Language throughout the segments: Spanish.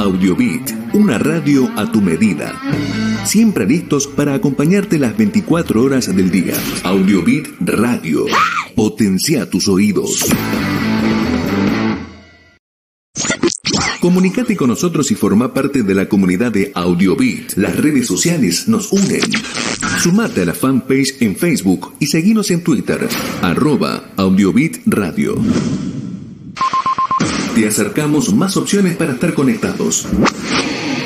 Audiobit, una radio a tu medida. Siempre listos para acompañarte las 24 horas del día. Audiobit Radio. Potencia tus oídos. Comunicate con nosotros y forma parte de la comunidad de Audiobit. Las redes sociales nos unen. Sumate a la fanpage en Facebook y seguinos en Twitter, arroba Audiobit Radio. Te acercamos más opciones para estar conectados.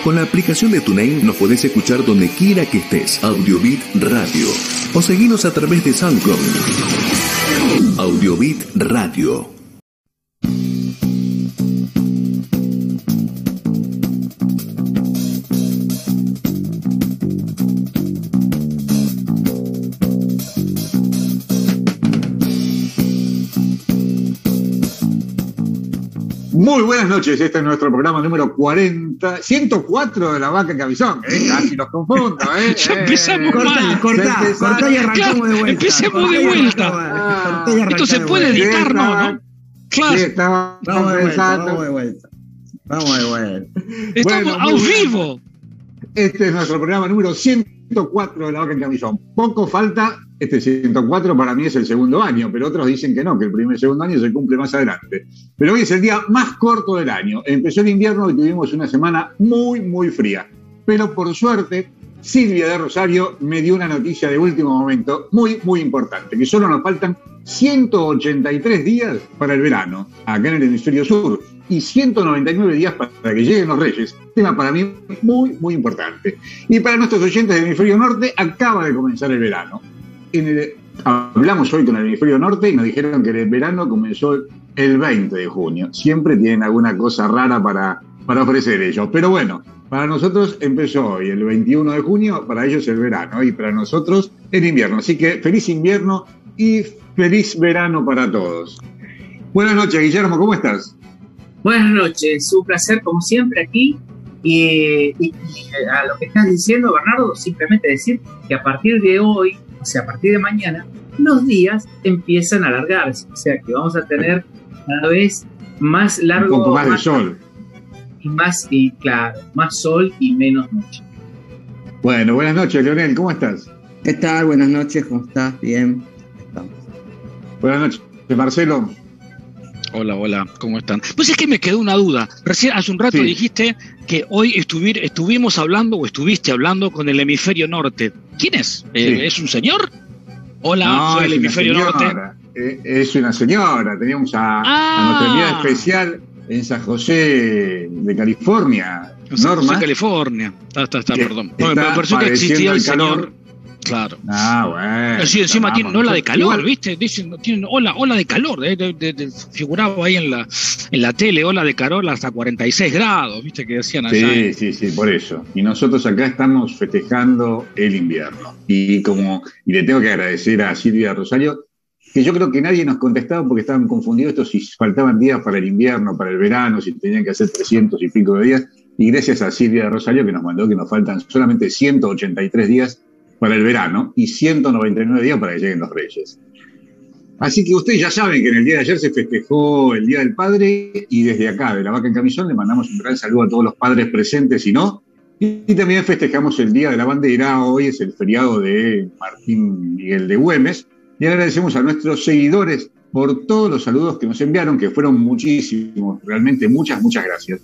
Con la aplicación de TuneIn nos podés escuchar donde quiera que estés. Audiobit Radio. O seguinos a través de SoundCloud. Audiobit Radio. Muy buenas noches, este es nuestro programa número 40, 104 de la vaca cabizón, ¿eh? casi los confundo, ¿eh? Ya empezamos Eh, mal. Cortá, cortá y arrancamos de vuelta. Empecemos de vuelta. y Esto se puede editar, ¿no? ¿no? Claro, Sí, Vamos de vuelta, vamos de vuelta. Vamos de vuelta. estamos bueno, a vivo. Este es nuestro programa número 104 de la vaca en camisón. Poco falta, este 104 para mí es el segundo año, pero otros dicen que no, que el primer segundo año se cumple más adelante. Pero hoy es el día más corto del año. Empezó el invierno y tuvimos una semana muy, muy fría. Pero por suerte, Silvia de Rosario me dio una noticia de último momento muy, muy importante, que solo nos faltan 183 días para el verano, acá en el hemisferio sur, y 199 días para que lleguen los reyes. Tema para mí muy, muy importante. Y para nuestros oyentes del hemisferio norte, acaba de comenzar el verano. En el- hablamos hoy con el hemisferio norte y nos dijeron que el verano comenzó el 20 de junio. Siempre tienen alguna cosa rara para, para ofrecer ellos. Pero bueno, para nosotros empezó hoy, el 21 de junio, para ellos el verano y para nosotros el invierno. Así que feliz invierno y feliz verano para todos. Buenas noches, Guillermo, ¿cómo estás? Buenas noches, un placer como siempre aquí. Y, y- y a lo que estás diciendo, Bernardo, simplemente decir que a partir de hoy, o sea, a partir de mañana, los días empiezan a alargarse. O sea, que vamos a tener cada vez más Un largo poco más de sol. y más, y claro, más sol y menos noche. Bueno, buenas noches, Leonel, ¿cómo estás? ¿Qué tal? Buenas noches, ¿cómo estás? Bien. Estamos. Buenas noches, Marcelo. Hola, hola, ¿cómo están? Pues es que me quedó una duda. Recién hace un rato Sí. dijiste que hoy estuvir, estuvimos hablando o estuviste hablando con el hemisferio norte. ¿Quién es? Eh, Sí. ¿Es un señor? Hola, No, soy el hemisferio norte. Eh, es una señora. Teníamos a, Ah. a nuestra especial en San José de California, Norma. soy California. Está, está, está, perdón. está No, me pareció que existía el el calor. señor. Claro. Ah, bueno. Sí, encima vamos, tienen ola de calor, ¿viste? Dicen, tienen ola, ola de calor, eh, de- de- de- figuraba ahí en la, en la tele, ola de calor hasta 46 grados, ¿viste? Que decían allá. Sí, sí, sí, por eso. Y nosotros acá estamos festejando el invierno. Y como y le tengo que agradecer a Silvia Rosario, que yo creo que nadie nos contestaba porque estaban confundidos estos si faltaban días para el invierno, para el verano, si tenían que hacer 300 y pico de días. Y gracias a Silvia Rosario que nos mandó que nos faltan solamente 183 días para el verano y 199 días para que lleguen los reyes. Así que ustedes ya saben que en el día de ayer se festejó el Día del Padre y desde acá, de la Vaca en Camisón, le mandamos un gran saludo a todos los padres presentes y no. Y, también festejamos el Día de la Bandera, hoy es el feriado de Martín Miguel de Güemes. Y agradecemos a nuestros seguidores por todos los saludos que nos enviaron, que fueron muchísimos, realmente muchas, muchas gracias.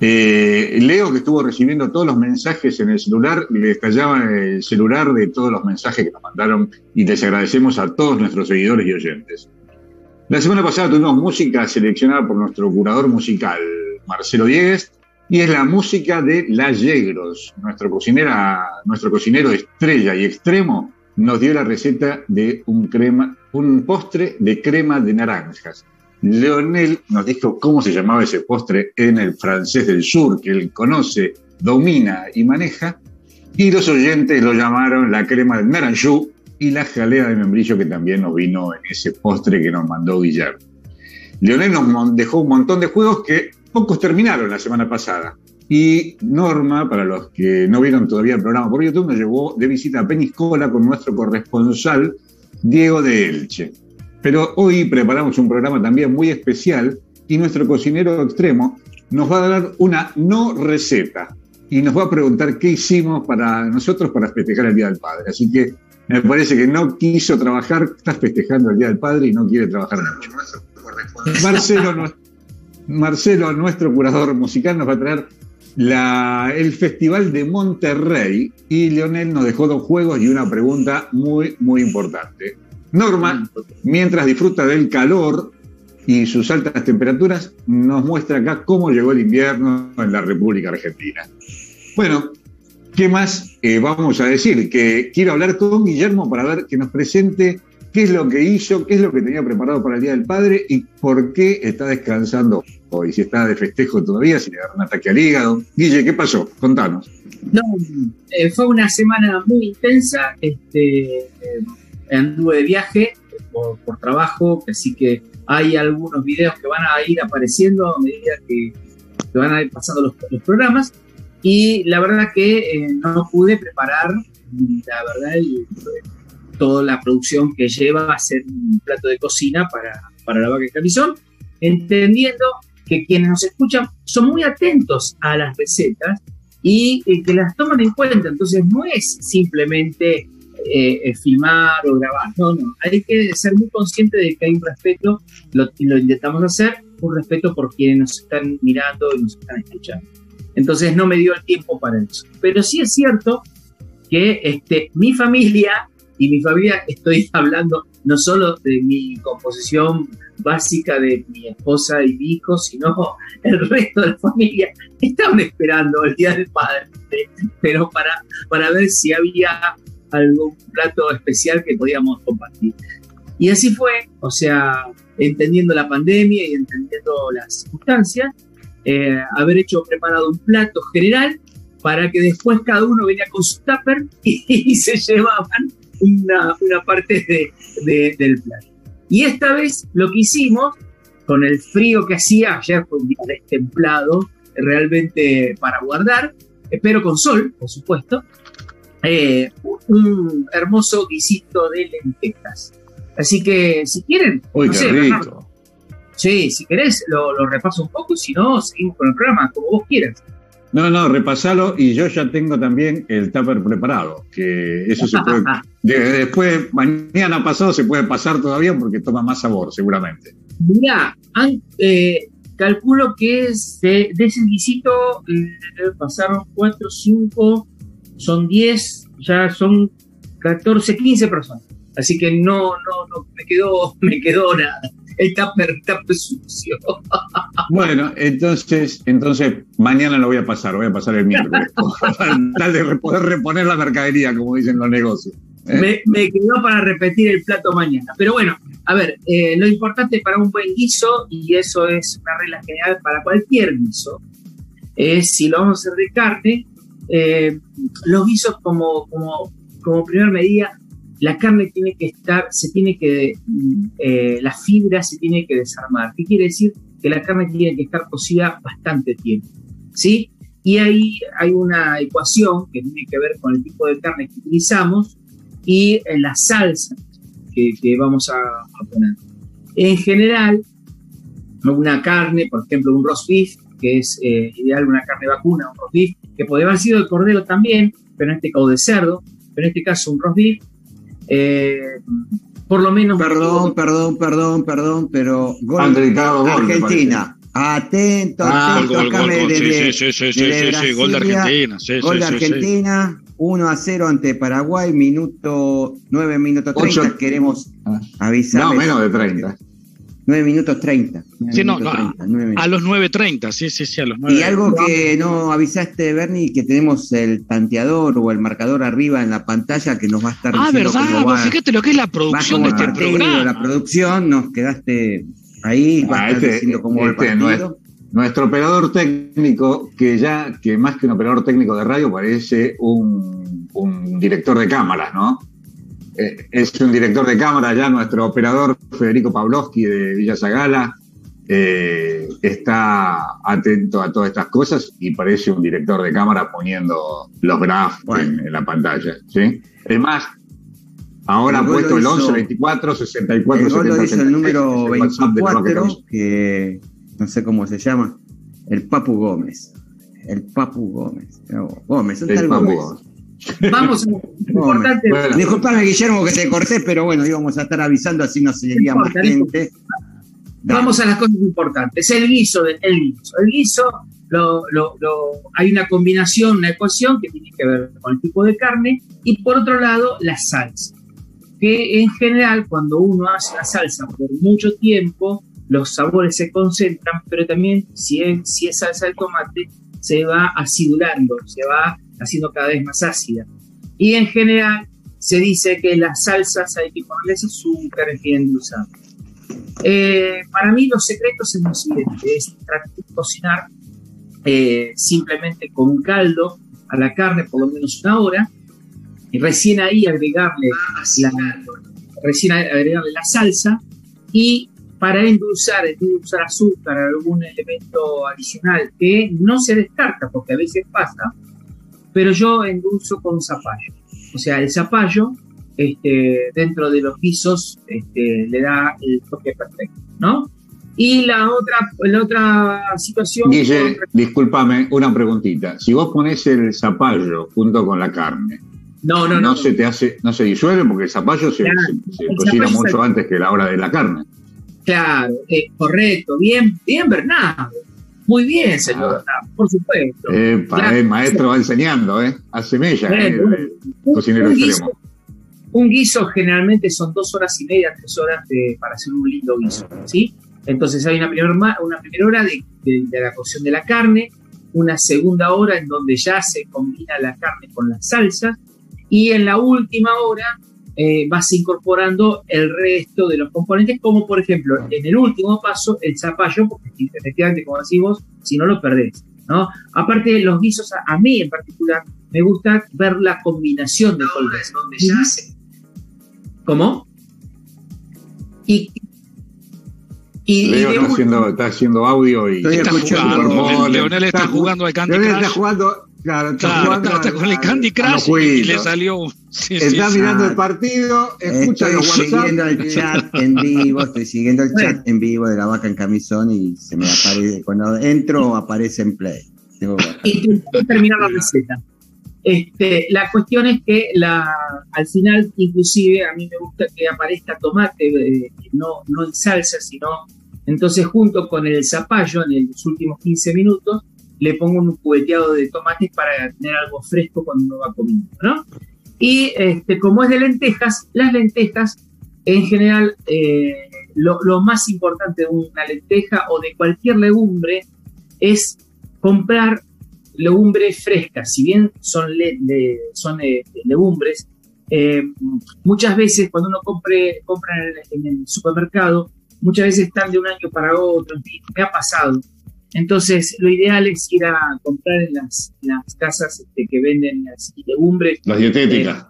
Eh, Leo, que estuvo recibiendo todos los mensajes en el celular, le estallaba el celular de todos los mensajes que nos mandaron y les agradecemos a todos nuestros seguidores y oyentes. La semana pasada tuvimos música seleccionada por nuestro curador musical, Marcelo Diegues, y es la música de La Yegros. Nuestro, nuestro cocinero estrella y extremo nos dio la receta de un, crema, un postre de crema de naranjas. Leonel nos dijo cómo se llamaba ese postre en el francés del sur, que él conoce, domina y maneja, y los oyentes lo llamaron la crema de naranjú y la jalea de membrillo que también nos vino en ese postre que nos mandó Guillermo. Leonel nos dejó un montón de juegos que pocos terminaron la semana pasada. Y Norma, para los que no vieron todavía el programa por YouTube, nos llevó de visita a Peñiscola con nuestro corresponsal Diego de Elche. Pero hoy preparamos un programa también muy especial y nuestro cocinero extremo nos va a dar una no receta y nos va a preguntar qué hicimos para nosotros para festejar el Día del Padre. Así que me parece que no quiso trabajar, está festejando el Día del Padre y no quiere trabajar mucho. Marcelo, nuestro curador musical, nos va a traer el Festival de Monterrey y Leonel nos dejó dos juegos y una pregunta muy, muy importante. Norma, mientras disfruta del calor y sus altas temperaturas, nos muestra acá cómo llegó el invierno en la República Argentina. Bueno, ¿qué más eh, vamos a decir? Que quiero hablar con Guillermo para ver que nos presente qué es lo que hizo, qué es lo que tenía preparado para el Día del Padre y por qué está descansando hoy, si está de festejo todavía, si le da un ataque al hígado. Guille, ¿qué pasó? Contanos. No, eh, fue una semana muy intensa, este, eh, anduve de viaje por, trabajo, así que hay algunos videos que van a ir apareciendo a medida que, van a ir pasando los, programas y la verdad que eh, no pude preparar, la verdad, toda la producción que lleva a hacer un plato de cocina para, para la vaca de camisón, entendiendo que quienes nos escuchan son muy atentos a las recetas y que las toman en cuenta. Entonces no es simplemente eh, eh, filmar o grabar, no, no. Hay que ser muy consciente de que hay un respeto, lo, lo intentamos hacer, un respeto por quienes nos están mirando y nos están escuchando. Entonces no me dio el tiempo para eso. Pero sí es cierto que este, mi familia y mi familia, estoy hablando no solo de mi composición básica de mi esposa y mi hijo, sino el resto de la familia estaban esperando el Día del Padre, pero para, para ver si había algún plato especial que podíamos compartir. Y así fue, o sea, entendiendo la pandemia y entendiendo las circunstancias, eh, haber hecho preparado un plato general para que después cada uno venía con su tupper y, se llevaban una, una parte de, del plato. Y esta vez lo que hicimos, con el frío que hacía, ayer fue un día destemplado, realmente para guardar, pero con sol, por supuesto, eh, un hermoso guisito de lentejas. Así que si quieren, Uy, rico. sí, si querés lo, lo repaso un poco, si no, seguimos con el programa, como vos quieras. No, no, repasalo y yo ya tengo también el tupper preparado, que eso se puede, después, mañana pasado se puede pasar todavía porque toma más sabor, seguramente. Mira, eh, calculo que es de, ese guisito eh, pasaron 4, 5, son 10, ya son 14, 15 personas. Así que no, no, no, me quedó, me quedó nada el tupper, sucio. Bueno, entonces, entonces mañana lo voy a pasar, voy a pasar el miércoles, tal de poder reponer la mercadería, como dicen los negocios. ¿eh? Me, quedó para repetir el plato mañana. Pero bueno, a ver, eh, lo importante para un buen guiso, y eso es una regla general para cualquier guiso, es si lo vamos a hacer de carne, eh, los guisos como, como, como primera medida la carne tiene que estar, se tiene que, eh, la fibra se tiene que desarmar. ¿Qué quiere decir? Que la carne tiene que estar cocida bastante tiempo, ¿sí? Y ahí hay una ecuación que tiene que ver con el tipo de carne que utilizamos y eh, la salsa que, vamos a, poner. En general, una carne, por ejemplo, un roast beef, que es eh, ideal una carne vacuna, un roast beef, que podría haber sido de cordero también, pero en este caso de cerdo, pero en este caso un roast beef, eh, por lo menos. Perdón, perdón, perdón, perdón, pero gol Argentina. Atento, atento, acá sí, sí, sí, sí, gol de Argentina. gol de Argentina, 1 a 0 ante Paraguay, minuto 9 minutos 30. Queremos avisar. No, menos de 30. 9 minutos 30. sí, no, a los 9.30, sí, sí, sí, a los 9. Y algo que no avisaste, Bernie, que tenemos el tanteador o el marcador arriba en la pantalla que nos va a estar Ah, verdad, vos fíjate lo que es la producción de este programa. La producción, nos quedaste ahí, va a estar este, diciendo cómo va el este, partido. Nuestro, operador técnico, que ya, que más que un operador técnico de radio, parece un, un director de cámaras, ¿no? Eh, es un director de cámara ya, nuestro operador Federico Pavlovsky de Villa Zagala, eh, está atento a todas estas cosas y parece un director de cámara poniendo los graphs en, la pantalla. ¿sí? Es más, ahora ha puesto el 11, 24, 64, el 70, el número 24, que no sé cómo se llama. El Papu Gómez. El Papu Gómez. Gómez, un El tal Papu Gómez. Gómez. Vamos a importante. Bueno. Disculpame, Guillermo, que te corté, pero bueno, íbamos a estar avisando así no seguiría No más gente. Dale. Vamos a las cosas importantes. El guiso, el guiso. El guiso, lo- lo- lo- hay una combinación, una ecuación que tiene que ver con el tipo de carne y por otro lado la salsa. Que en general cuando uno hace la salsa por mucho tiempo, los sabores se concentran, pero también si es, si es salsa de tomate, se va acidulando, se va haciendo cada vez más ácida. Y en general se dice que las salsas hay que ponerles azúcar, que endulzar. Eh, para mí los secretos es lo siguiente, es tratar de cocinar eh, simplemente con un caldo a la carne por lo menos una hora y recién ahí agregarle la, recién agregarle la salsa y para endulzar, endulzar azúcar, algún elemento adicional que no se descarta porque a veces pasa, pero yo endulzo con zapallo. O sea, el zapallo este, dentro de los guisos este, le da el toque perfecto, ¿no? Y la otra, la otra situación... Guille, con- discúlpame, una preguntita. Si vos pones el zapallo junto con la carne, no, no, no, no. se te hace, no se disuelve porque el zapallo se, Claro, se- se el cocina zapallo mucho antes que la hora de la carne. Claro, eh, correcto, bien, bien Bernardo. Muy bien, señor Ah. Bernardo, por supuesto. Epa, Claro. el maestro va enseñando, ¿eh? Hace mella, ¿eh? Un- cocinero un, guiso, un guiso generalmente son dos horas y media, tres horas de- para hacer un lindo guiso, ¿sí? Entonces hay una primera, una primera hora de, de- de la cocción de la carne, una segunda hora en donde ya se combina la carne con las salsas y en la última hora eh, vas incorporando el resto de los componentes, como por ejemplo en el último paso el zapallo, porque efectivamente, como decimos, si no lo perdés. ¿no? Aparte de los guisos, a, a mí en particular, me gusta ver la combinación de colores. ¿Cómo? Y, y, y Leo de está haciendo, está haciendo audio y Está escuchando. jugando. Leonel está jugando al Candy Leonel está jugando, claro, está Claro, jugando está, está con el Candy Crush y le salió. Sí, Está sí, mirando Ah, el partido, escucha Estoy los WhatsApp. siguiendo el chat en vivo, estoy siguiendo el chat en vivo de la vaca en camisón y se me aparece, cuando entro aparece en play. Y te- te terminar la receta. Este, la cuestión es que la, al final, inclusive, a mí me gusta que aparezca tomate, eh, no, no en salsa, sino entonces junto con el zapallo en los últimos 15 minutos, le pongo un cubeteado de tomates para tener algo fresco cuando uno va comiendo, ¿no? Y este, como es de lentejas, las lentejas, en general, eh, lo, más importante de una lenteja o de cualquier legumbre es comprar legumbres frescas, si bien son, son eh, legumbres, eh, muchas veces cuando uno compre, compra en el, en el supermercado, muchas veces están de un año para otro, me ha pasado. Entonces, lo ideal es ir a comprar en las, casas este, que venden las legumbres, Las dietéticas.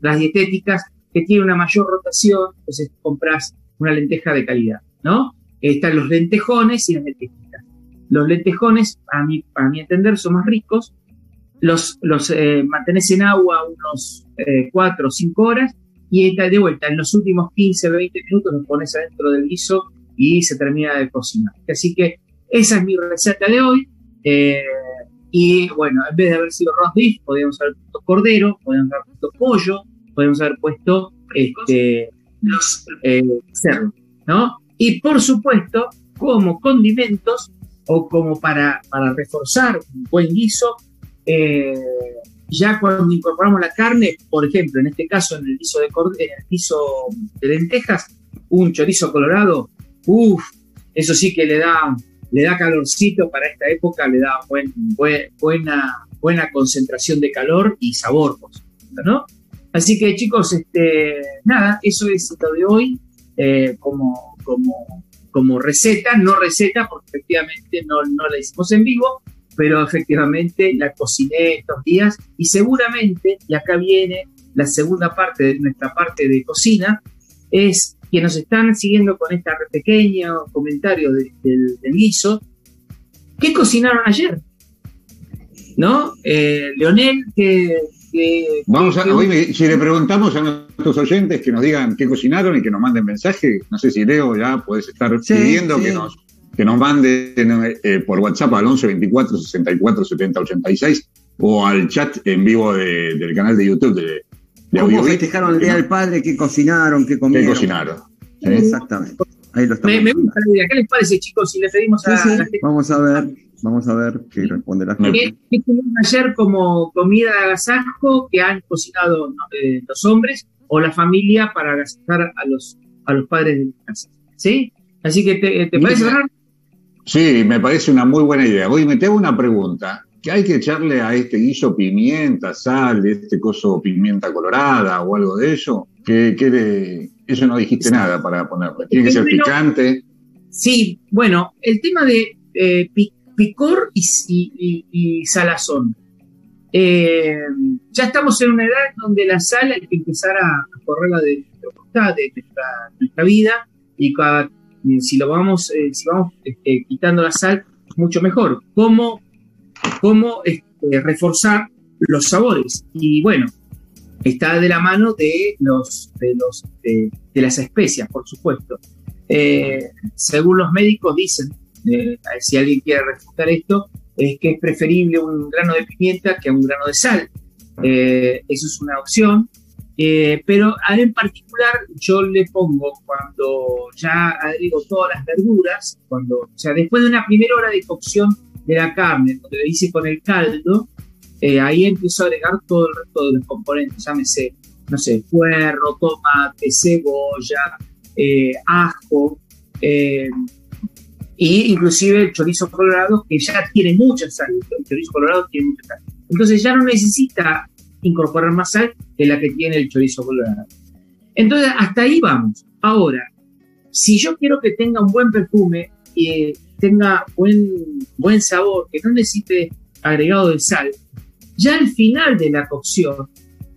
las dietéticas, que tienen una mayor rotación, entonces compras una lenteja de calidad, ¿no? Están los lentejones y las lentejitas. Los lentejones, a mi, a mi entender, son más ricos. Los, los eh, mantenés en agua unos 4 o 5 horas y está de vuelta. En los últimos 15 20 minutos los pones adentro del guiso y se termina de cocinar. Así que esa es mi receta de hoy. Eh, y bueno, en vez de haber sido roast beef, podríamos haber puesto cordero, podríamos haber puesto pollo, podríamos haber puesto este, los eh, cerdo, ¿no? Y por supuesto, como condimentos o como para, para reforzar un buen guiso, eh, ya cuando incorporamos la carne, por ejemplo, en este caso en el guiso de, en el guiso de lentejas, un chorizo colorado, uff, eso sí que le da, le da calorcito para esta época, le da buen, buen- buena, buena concentración de calor y sabor, ¿no? Así que chicos, este, nada, eso es lo de hoy eh, como, como, como receta, no receta, porque efectivamente no, no la hicimos en vivo, pero efectivamente la cociné estos días y seguramente, y acá viene la segunda parte de nuestra parte de cocina, es que nos están siguiendo con este pequeño comentario de- del, del guiso. ¿Qué cocinaron ayer? ¿No? Eh, Leonel, que... que- Vamos a, que- hoy me- si le preguntamos a nuestros oyentes que nos digan qué cocinaron y que nos manden mensaje, no sé si Leo ya puedes estar Sí, pidiendo sí. que nos que nos manden eh, por WhatsApp al 11 24 64 70 86 o al chat en vivo de- del canal de YouTube de ¿Cómo festejaron el Día del Padre? ¿Qué cocinaron? ¿Qué ¿Qué comieron? cocinaron? ¿sí? Exactamente. Ahí lo estamos Me, me gusta la idea. ¿Qué les parece, chicos, si le pedimos a Sí, sí, la gente Vamos a ver, vamos a ver qué responde la gente. ¿Qué, qué tuvieron ayer como comida de agasajo que han cocinado ¿no? eh, los hombres o la familia para agasajar a los, a los padres de la casa? ¿Sí? Así que, ¿te, te parece, Bernardo? Sí, me parece una muy buena idea. Oye, me te hago una pregunta. ¿Qué hay que echarle a este guiso pimienta, sal, este coso pimienta colorada o algo de eso? ¿Qué, qué le- Eso no dijiste nada para ponerle. Tiene que ser picante. Sí, bueno, el tema de eh, pi- picor y, y- y- y salazón. Eh, ya estamos en una edad donde la sal hay que empezar a, correrla de de nuestra, nuestra vida, y cada- si lo vamos, eh, si vamos este, quitando la sal, mucho mejor. ¿Cómo, cómo este, reforzar los sabores? Y bueno, está de la mano de los de los de, de las especias, por supuesto. Eh, según los médicos dicen, eh, si alguien quiere refutar esto, es que es preferible un grano de pimienta que un grano de sal. Eh, eso es una opción. Eh, pero a él en particular yo le pongo cuando ya agrego todas las verduras, cuando, o sea, después de una primera hora de cocción de la carne, donde le hice con el caldo, eh, ahí empiezo a agregar todo el resto de los componentes, llámese, no sé, puerro, tomate, cebolla, eh, ajo, eh, y inclusive el chorizo colorado, que ya tiene mucha sal, el chorizo colorado tiene mucha sal. Entonces ya no necesita incorporar más sal que la que tiene el chorizo colorado. Entonces hasta ahí vamos. Ahora, si yo quiero que tenga un buen perfume y tenga buen, buen sabor, que no necesite agregado de sal, ya al final de la cocción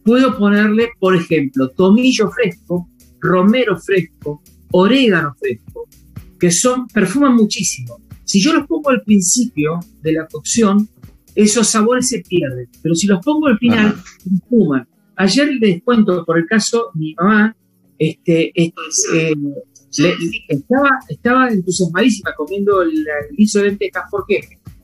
puedo ponerle, por ejemplo, tomillo fresco, romero fresco, orégano fresco, que son, perfuman muchísimo. Si yo los pongo al principio de la cocción, esos sabores se pierden. Pero si los pongo al final, perfuman. Ayer les cuento, por el caso, mi mamá, este, este, eh, le- estaba, estaba entusiasmadísima comiendo el, el guiso de lentejas. ¿Por qué?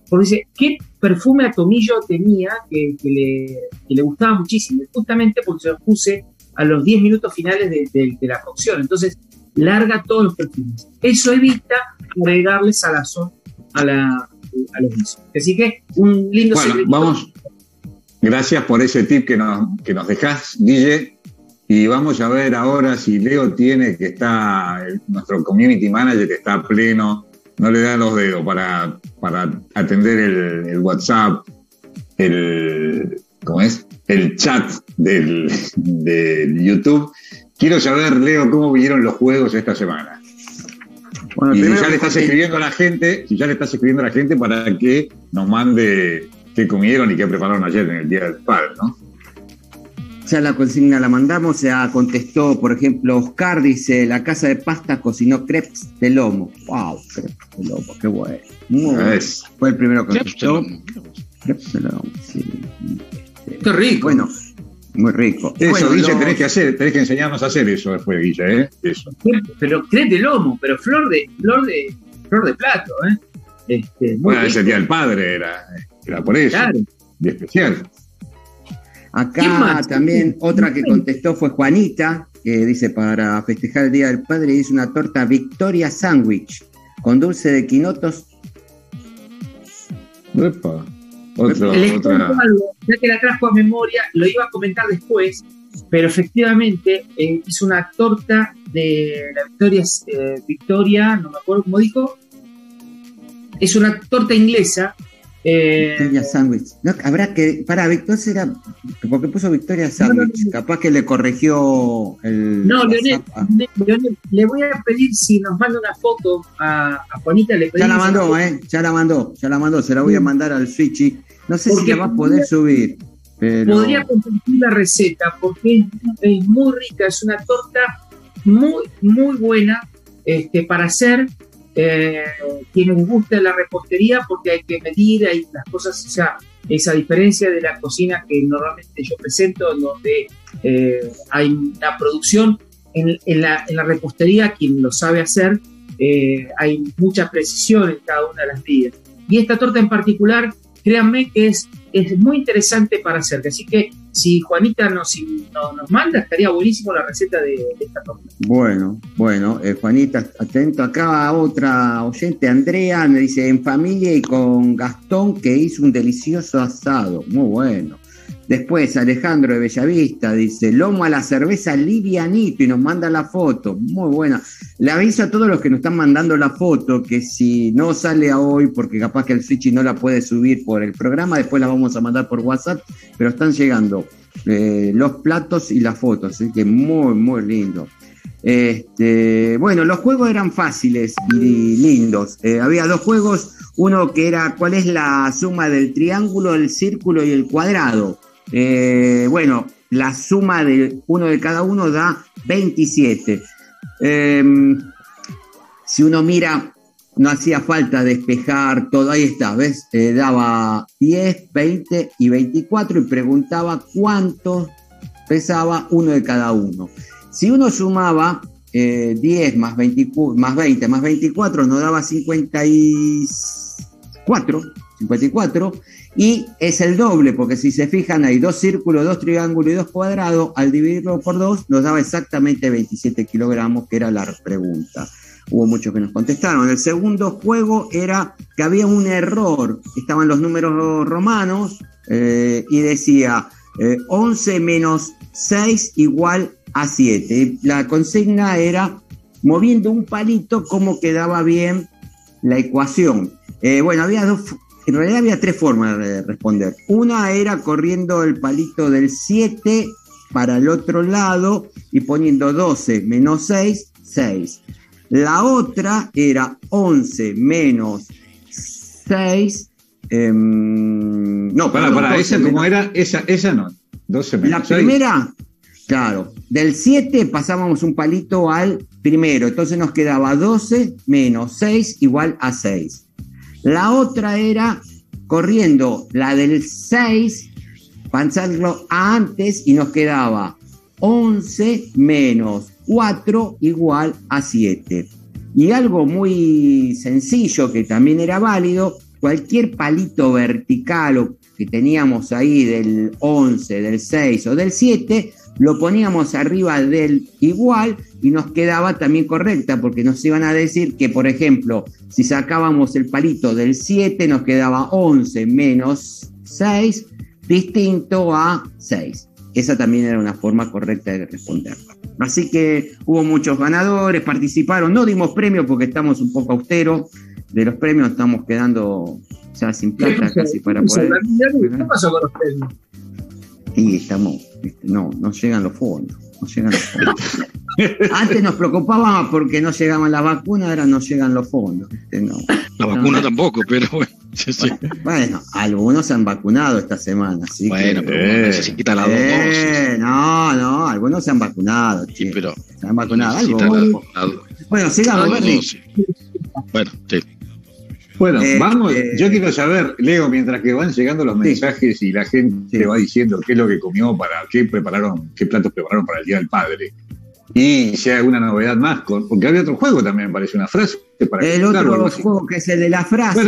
Porque dice, ¿qué perfume a tomillo tenía que, que le, que le gustaba muchísimo? Justamente porque se los puse a los 10 minutos finales de, de- de la cocción. Entonces, larga todos los perfumes. Eso evita agregarle salazón a, la, a los guisos. Así que un lindo Bueno, secretito. vamos. Gracias por ese tip que nos, que nos dejás, Guille. Y vamos a ver ahora si Leo tiene que está, nuestro community manager que está pleno, no le da los dedos para, para atender el, el WhatsApp, el, ¿cómo es? El chat del, del YouTube. Quiero saber, Leo, cómo vinieron los juegos esta semana. Bueno, Y si ya le estás escribiendo a la gente, si ya le estás escribiendo a la gente para que nos mande qué comieron y qué prepararon ayer en el Día del Padre, ¿no? Ya la consigna la mandamos, ya contestó, por ejemplo, Oscar dice, la casa de pasta cocinó crepes de lomo. ¡Wow! Crepes de lomo, qué bueno. Muy bueno. Es- Fue el primero que Crepes de contestó. lomo. Crepes de lomo, sí. Qué rico. Bueno, muy rico. Eso, Bueno, Guille, tenés que hacer, tenés que enseñarnos a hacer eso después, Guille, ¿eh? Eso. pero crees de lomo, pero flor de, flor de, flor de plato, ¿eh? Este, muy Bueno, rico, ese Día del Padre era, era por eso, claro. de especial. Acá también otra que contestó fue Juanita, que dice para festejar el Día del Padre hizo una torta Victoria Sandwich con dulce de quinotos. Epa. Otro, Les cuento otra. algo, ya que la trajo a memoria, lo iba a comentar después, pero efectivamente eh, hizo una torta de la Victoria, eh, Victoria, no me acuerdo cómo dijo, es una torta inglesa. Eh, Victoria Sandwich. No, habrá que. Para, Victoria era. Porque puso Victoria Sandwich. no, no. Capaz que le corrigió el. no, Leonel, Le- Leonel, le voy a pedir si nos manda una foto a, a Juanita. Le Ya la mandó, ¿eh? Ya la mandó, ya la mandó. Se la voy a mandar al Switchy. No sé si la va a poder subir. Pero. Podría compartir la receta porque es, es muy rica, es una torta muy, muy buena este, para hacer. Eh, quienes gusta la repostería porque hay que medir, hay las cosas, o sea, esa diferencia de la cocina que normalmente yo presento, en donde eh, hay una producción, en, en la, en la repostería, quien lo sabe hacer, eh, hay mucha precisión en cada una de las medidas. Y esta torta en particular, créanme que es, es muy interesante para hacer. Así que si Juanita nos, nos manda, estaría buenísimo la receta de, esta torta. Bueno, bueno, eh, Juanita, atento acá a otra oyente, Andrea, me dice, en familia y con Gastón, que hizo un delicioso asado. Muy bueno. Después Alejandro de Bellavista dice, lomo a la cerveza livianito y nos manda la foto. Muy buena. Le aviso a todos los que nos están mandando la foto que si no sale hoy, porque capaz que el Switch no la puede subir por el programa, después la vamos a mandar por WhatsApp, pero están llegando eh, los platos y las fotos, así que muy, muy lindo. Este, bueno, los juegos eran fáciles y lindos. Eh, había dos juegos, uno que era cuál es la suma del triángulo, el círculo y el cuadrado. Eh, bueno, la suma de uno de cada uno da 27. Em, si uno mira, no hacía falta despejar todo, ahí está, ¿ves? Eh, daba 10, 20 y 24 y preguntaba cuánto pesaba uno de cada uno. Si uno sumaba 10 eh, más, 20, más 20 más 24, nos daba 54, 54 y es el doble, porque si se fijan hay dos círculos, dos triángulos y dos cuadrados, al dividirlo por dos nos daba exactamente 27 kilogramos, que era la pregunta. Hubo muchos que nos contestaron. El segundo juego era que había un error, estaban los números romanos eh, y decía 11 eh, menos 6 igual a 7. La consigna era moviendo un palito cómo quedaba bien la ecuación. Eh, bueno, había dos, en realidad había tres formas de responder. Una era corriendo el palito del 7 para el otro lado y poniendo 12 menos 6, 6. La otra era 11 menos 6. Em, no, para, para, esa como era, esa, esa no. 12 menos La primera, claro, del 7 pasábamos un palito al primero, entonces nos quedaba 12 menos 6 igual a 6. La otra era corriendo la del 6, pensarlo antes y nos quedaba 11 menos 4 igual a 7. Y algo muy sencillo que también era válido, cualquier palito vertical que teníamos ahí del 11, del 6 o del 7, lo poníamos arriba del igual y nos quedaba también correcta, porque nos iban a decir que, por ejemplo, si sacábamos el palito del 7, nos quedaba 11 menos 6, distinto a 6. Esa también era una forma correcta de responder. Así que hubo muchos ganadores, participaron, no dimos premios porque estamos un poco austeros, de los premios estamos quedando ya sin plata casi para poder... ¿Qué pasó con los premios? Y estamos, no, no llegan los fondos, no llegan los fondos. Antes nos preocupábamos porque no llegaban las vacunas, ahora no llegan los fondos. No, la vacuna tampoco, pero bueno. Bueno, algunos se han vacunado esta semana. Así bueno, que, pero eh, necesita la eh, No, no, algunos se han vacunado. Sí, pero se han vacunado. Algo, bueno, sigamos, Bueno, sí. Bueno, eh, vamos, eh, yo quiero saber, Leo, mientras que van llegando los mensajes y la gente va diciendo qué es lo que comió, para qué prepararon, qué platos prepararon para el Día del Padre. Y si hay alguna novedad más, porque había otro juego también, me parece, una frase. Para el otro juego que es el de la frase.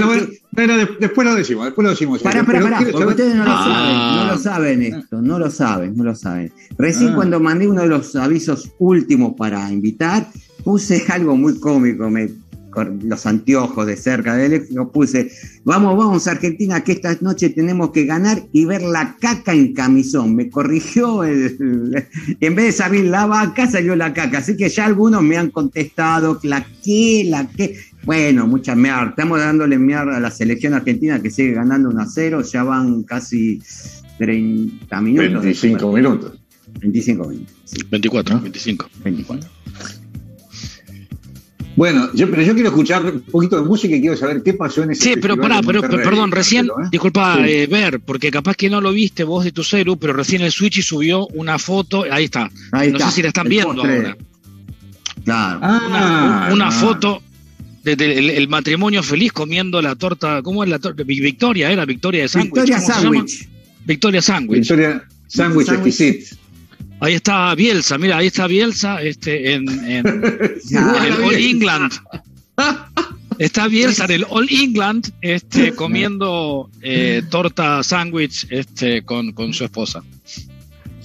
Bueno, después lo decimos, después lo decimos. Pará, pará, pará, porque ustedes no lo saben, no lo ah. saben esto, no lo saben, no lo saben. Recién ah. cuando mandé uno de los avisos últimos para invitar, puse algo muy cómico, me los anteojos de cerca de él, lo puse, vamos, vamos Argentina, que esta noche tenemos que ganar y ver la caca en camisón. Me corrigió, el, en vez de salir la vaca, salió la caca. Así que ya algunos me han contestado, la que, la que. Bueno, mucha mierda. Estamos dándole mierda a la selección argentina que sigue ganando 1 a 0, ya van casi 30 minutos. 25 minutos. 25 minutos. 24, 25. 24. Bueno, yo, pero yo quiero escuchar un poquito de música y quiero saber qué pasó en ese Sí, pero pará, pero, perdón, recién, ¿eh? disculpa, eh, ver, porque capaz que no lo viste vos de tu celu, pero recién el Switch subió una foto, ahí está. Ahí no sé si la están viendo ahora. Claro. Ah, una, foto del de, el, matrimonio feliz comiendo la torta, ¿cómo es la torta? Victoria, era Victoria de Sándwich. Victoria Sándwich. Victoria Sándwich. Victoria Sándwich exquisito. Ahí está Bielsa, mira, ahí está Bielsa este, en, en, All England. Está Bielsa en el All England este, comiendo eh, torta sándwich este, con, con su esposa.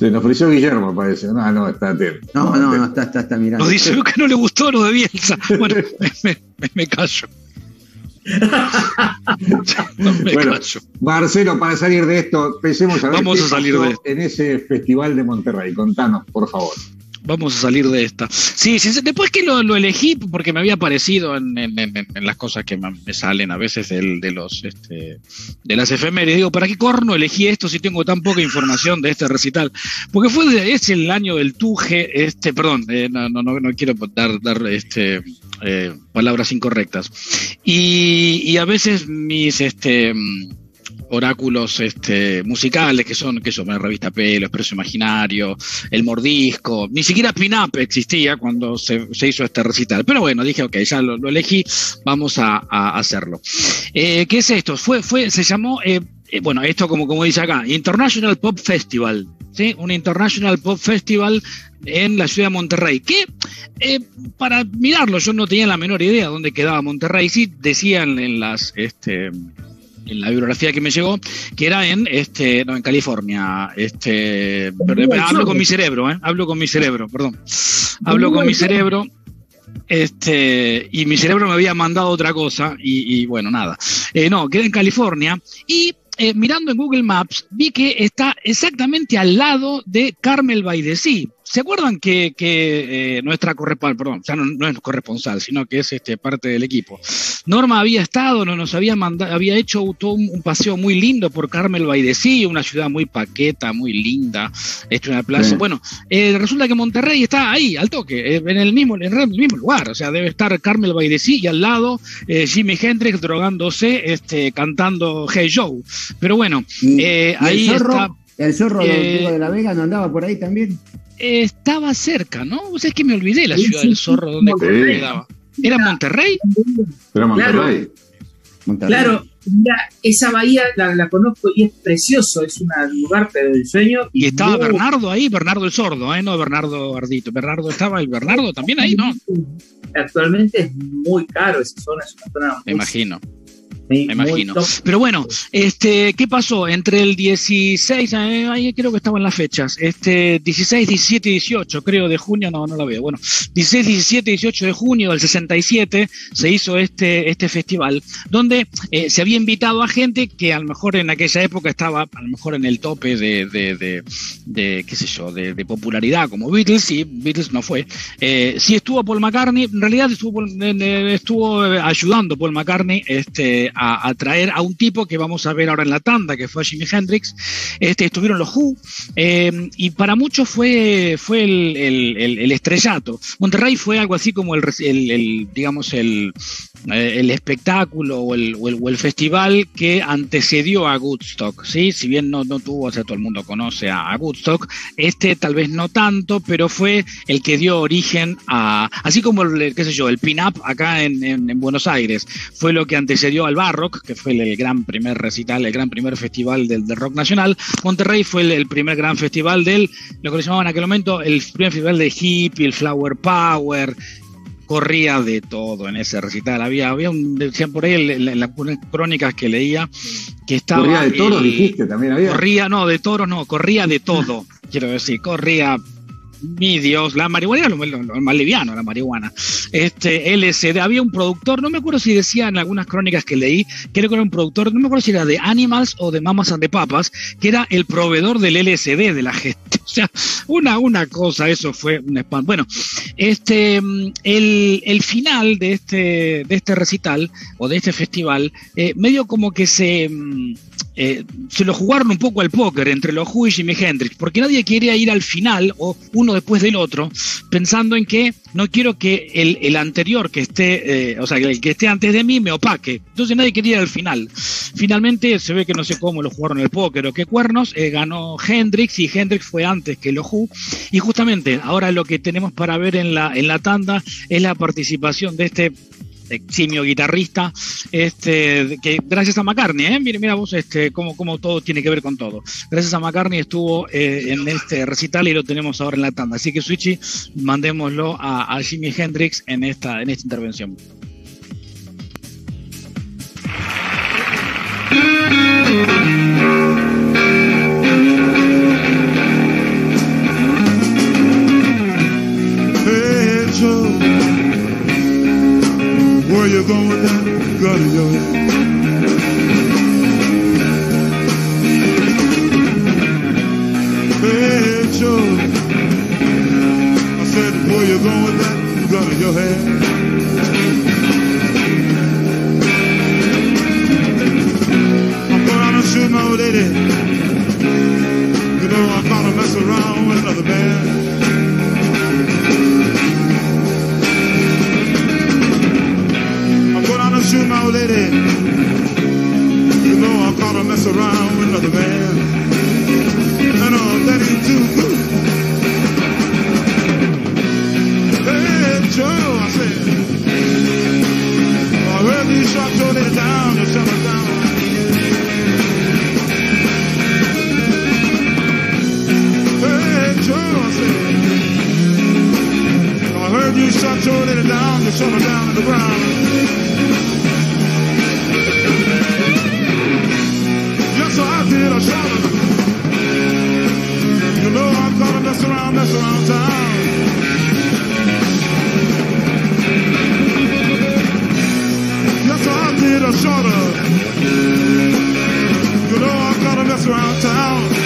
Se nos ofreció Guillermo, parece. No, no, está atento. No, no, no, está, está, está mirando. Nos dice que no le gustó lo de Bielsa. Bueno, me, me, callo. bueno, callo. Marcelo, para salir de esto, pensemos a ver Vamos a salir de esto. en ese festival de Monterrey. Contanos, por favor vamos a salir de esta. Sí, después que lo, elegí, porque me había parecido en, las cosas que me salen a veces de los este, de las efemérides, digo, ¿para qué corno elegí esto si tengo tan poca información de este recital? Porque fue es el año del Tuje, este, perdón, eh, no, no, no, quiero dar, dar este, eh, palabras incorrectas. Y, y a veces mis este oráculos este, musicales que son, que son la revista Pelo, Expreso Imaginario, El Mordisco, ni siquiera Pin-Up existía cuando se, hizo este recital. Pero bueno, dije, ok, ya lo, elegí, vamos a, hacerlo. Eh, ¿Qué es esto? Fue, fue, se llamó, eh, eh, bueno, esto como, como dice acá, International Pop Festival, ¿sí? Un International Pop Festival en la ciudad de Monterrey, que para mirarlo yo no tenía la menor idea dónde quedaba Monterrey, sí decían en las, este, en la bibliografía que me llegó, que era en este, no, en California. Este, hablo con mi cerebro, ¿eh? Hablo con mi cerebro, perdón. Hablo con mi cerebro. Este, y mi cerebro me había mandado otra cosa, y, bueno, nada. Eh, no, queda en California. Y eh, mirando en Google Maps, vi que está exactamente al lado de Carmel by the Sea. ¿Se acuerdan que, eh, nuestra corresponsal, perdón, ya no, es corresponsal, sino que es este, parte del equipo? Norma había estado, no, nos había mandado, había hecho todo un, paseo muy lindo por Carmel Baidesí, una ciudad muy paqueta, muy linda, hecho una plaza. Bueno, eh, resulta que Monterrey está ahí, al toque, eh, en el mismo, en el mismo lugar, o sea, debe estar Carmel Baidesí y al lado Jimi Hendrix drogándose, este, cantando Hey Joe. Pero bueno, ahí está. ¿El zorro de la Vega no andaba por ahí también? estaba cerca, ¿no? O sea, es que me olvidé la ciudad del zorro donde quedaba. ¿Era Monterrey? Era Monterrey. Claro, esa bahía la, conozco y es precioso, es un lugar pero del sueño. Y, estaba Bernardo ahí, Bernardo el sordo, ¿eh? No Bernardo Ardito. Bernardo estaba, el Bernardo también ahí, ¿no? Actualmente es muy caro esa zona, es una zona Me imagino me imagino. Pero bueno, este, ¿qué pasó? Entre el 16, eh, ahí creo que estaban las fechas, este, 16, 17 y 18, creo, de junio, no, no la veo. Bueno, 16, 17 y 18 de junio del 67 se hizo este, este festival, donde eh, se había invitado a gente que a lo mejor en aquella época estaba a lo mejor en el tope de, de, de, qué sé yo, de, popularidad, como Beatles, y Beatles no fue. Eh, sí estuvo Paul McCartney, en realidad estuvo, estuvo ayudando Paul McCartney este, a, traer a un tipo que vamos a ver ahora en la tanda, que fue Jimi Hendrix. Este, estuvieron los Who, eh, y para muchos fue, fue el, estrellato. Monterrey fue algo así como el, digamos, el, el espectáculo o el, o el, festival que antecedió a Woodstock, ¿sí? Si bien no, no tuvo, o sea, todo el mundo conoce a, Woodstock, este tal vez no tanto, pero fue el que dio origen a, así como el, qué sé yo, el pin-up acá en, en Buenos Aires, fue lo que antecedió al bar Rock, que fue el, gran primer recital, el gran primer festival del, rock nacional. Monterrey fue el, primer gran festival del, lo que le llamaban en aquel momento, el primer festival de hippie, el flower power, corría de todo en ese recital. Había, había un, decían por ahí en, las crónicas que leía que estaba. Corría de toros, dijiste, también había. Corría, no, de toros no, corría de todo, quiero decir, corría mi Dios, la marihuana era lo, más liviano, la marihuana. Este, LSD, había un productor, no me acuerdo si decía en algunas crónicas que leí, creo que era un productor, no me acuerdo si era de Animals o de Mamas and the Papas, que era el proveedor del LSD de la gente. O sea, una, una cosa, eso fue un spam. Bueno, este, el, el, final de este, de este recital o de este festival, eh, medio como que se mm, eh, se lo jugaron un poco al póker entre los y Jimi Hendrix, porque nadie quería ir al final o uno después del otro, pensando en que no quiero que el, anterior que esté, eh, o sea, el que esté antes de mí me opaque. Entonces nadie quería ir al final. Finalmente se ve que no sé cómo lo jugaron el póker o qué cuernos, eh, ganó Hendrix y Hendrix fue antes que los. Y justamente ahora lo que tenemos para ver en la, en la tanda es la participación de este este eximio guitarrista, este, que gracias a McCartney, ¿eh? mira, vos este, cómo, cómo, todo tiene que ver con todo. Gracias a McCartney estuvo eh, en este recital y lo tenemos ahora en la tanda. Así que Switchy, mandémoslo a, a Jimi Hendrix en esta, en esta intervención. Where you going now, gotta your Hey, sure. I said, boy, you're going down, gun in your hand? I'm going out and shoot my old lady. You know, I'm gonna mess around with another man. you, my lady. You know I'm gonna mess around with another man. That ain't too good. Hey, Joe, I said. I heard you shot your lady down, you shut her down. Hey, Joe, I said. I heard you shot your lady down, you shot her down to the ground. did a shout. You know I'm gonna mess around, mess around town. Yes, I did a shorter. You know I'm gonna mess around town.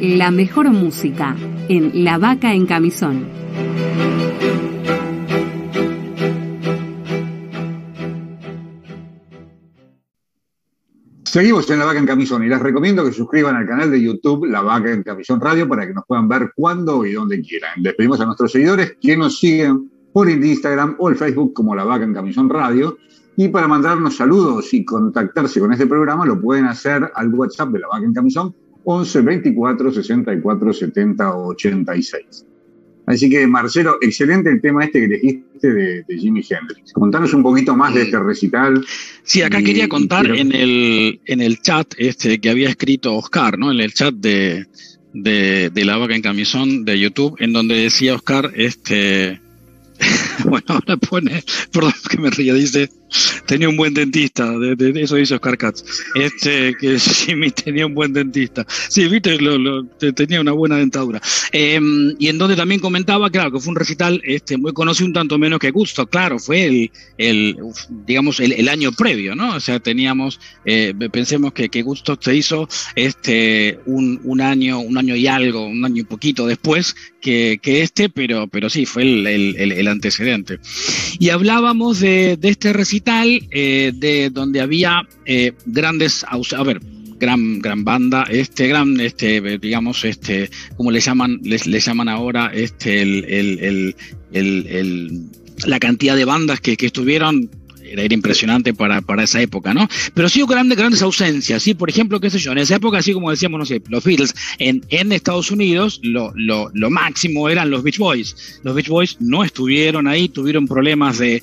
La mejor música en La Vaca en Camisón. Seguimos en La Vaca en Camisón y les recomiendo que suscriban al canal de YouTube La Vaca en Camisón Radio para que nos puedan ver cuando y donde quieran. Les pedimos a nuestros seguidores que nos siguen por Instagram o el Facebook como La Vaca en Camisón Radio. Y para mandarnos saludos y contactarse con este programa lo pueden hacer al WhatsApp de La Vaca en Camisón 11 24 64 70 86. Así que, Marcelo, excelente el tema este que elegiste de, de Jimi Hendrix. Contanos un poquito más de este recital. Sí, acá quería contar en, el, en el chat este que había escrito Oscar, ¿no? En el chat de, de, La Vaca en Camisón de YouTube, en donde decía Oscar, este. bueno, ahora pone, perdón que me ría, dice tenía un buen dentista, de, eso dice Oscar Katz. Este, que Jimmy tenía un buen dentista. Sí, viste, lo, tenía una buena dentadura. Em, y en donde también comentaba, claro, que fue un recital este, muy conocido, un tanto menos que Gusto, claro, fue el, el digamos, el, año previo, ¿no? O sea, teníamos, eh, pensemos que, que Gusto se hizo este, un, un año, un año y algo, un año y poquito después que, que este, pero, pero sí, fue el, el, el antecedente. Y hablábamos de, de este recital, eh, de donde había eh, grandes, a ver, gran gran banda este gran este digamos este como le llaman les, le llaman ahora este el, el, el, el, la cantidad de bandas que, que estuvieron era, impresionante para, para, esa época, ¿no? Pero sí hubo grandes, grandes ausencias, ¿sí? Por ejemplo, qué sé yo, en esa época, así como decíamos, no sé, los Beatles, en, en Estados Unidos lo, lo, máximo eran los Beach Boys. Los Beach Boys no estuvieron ahí, tuvieron problemas de...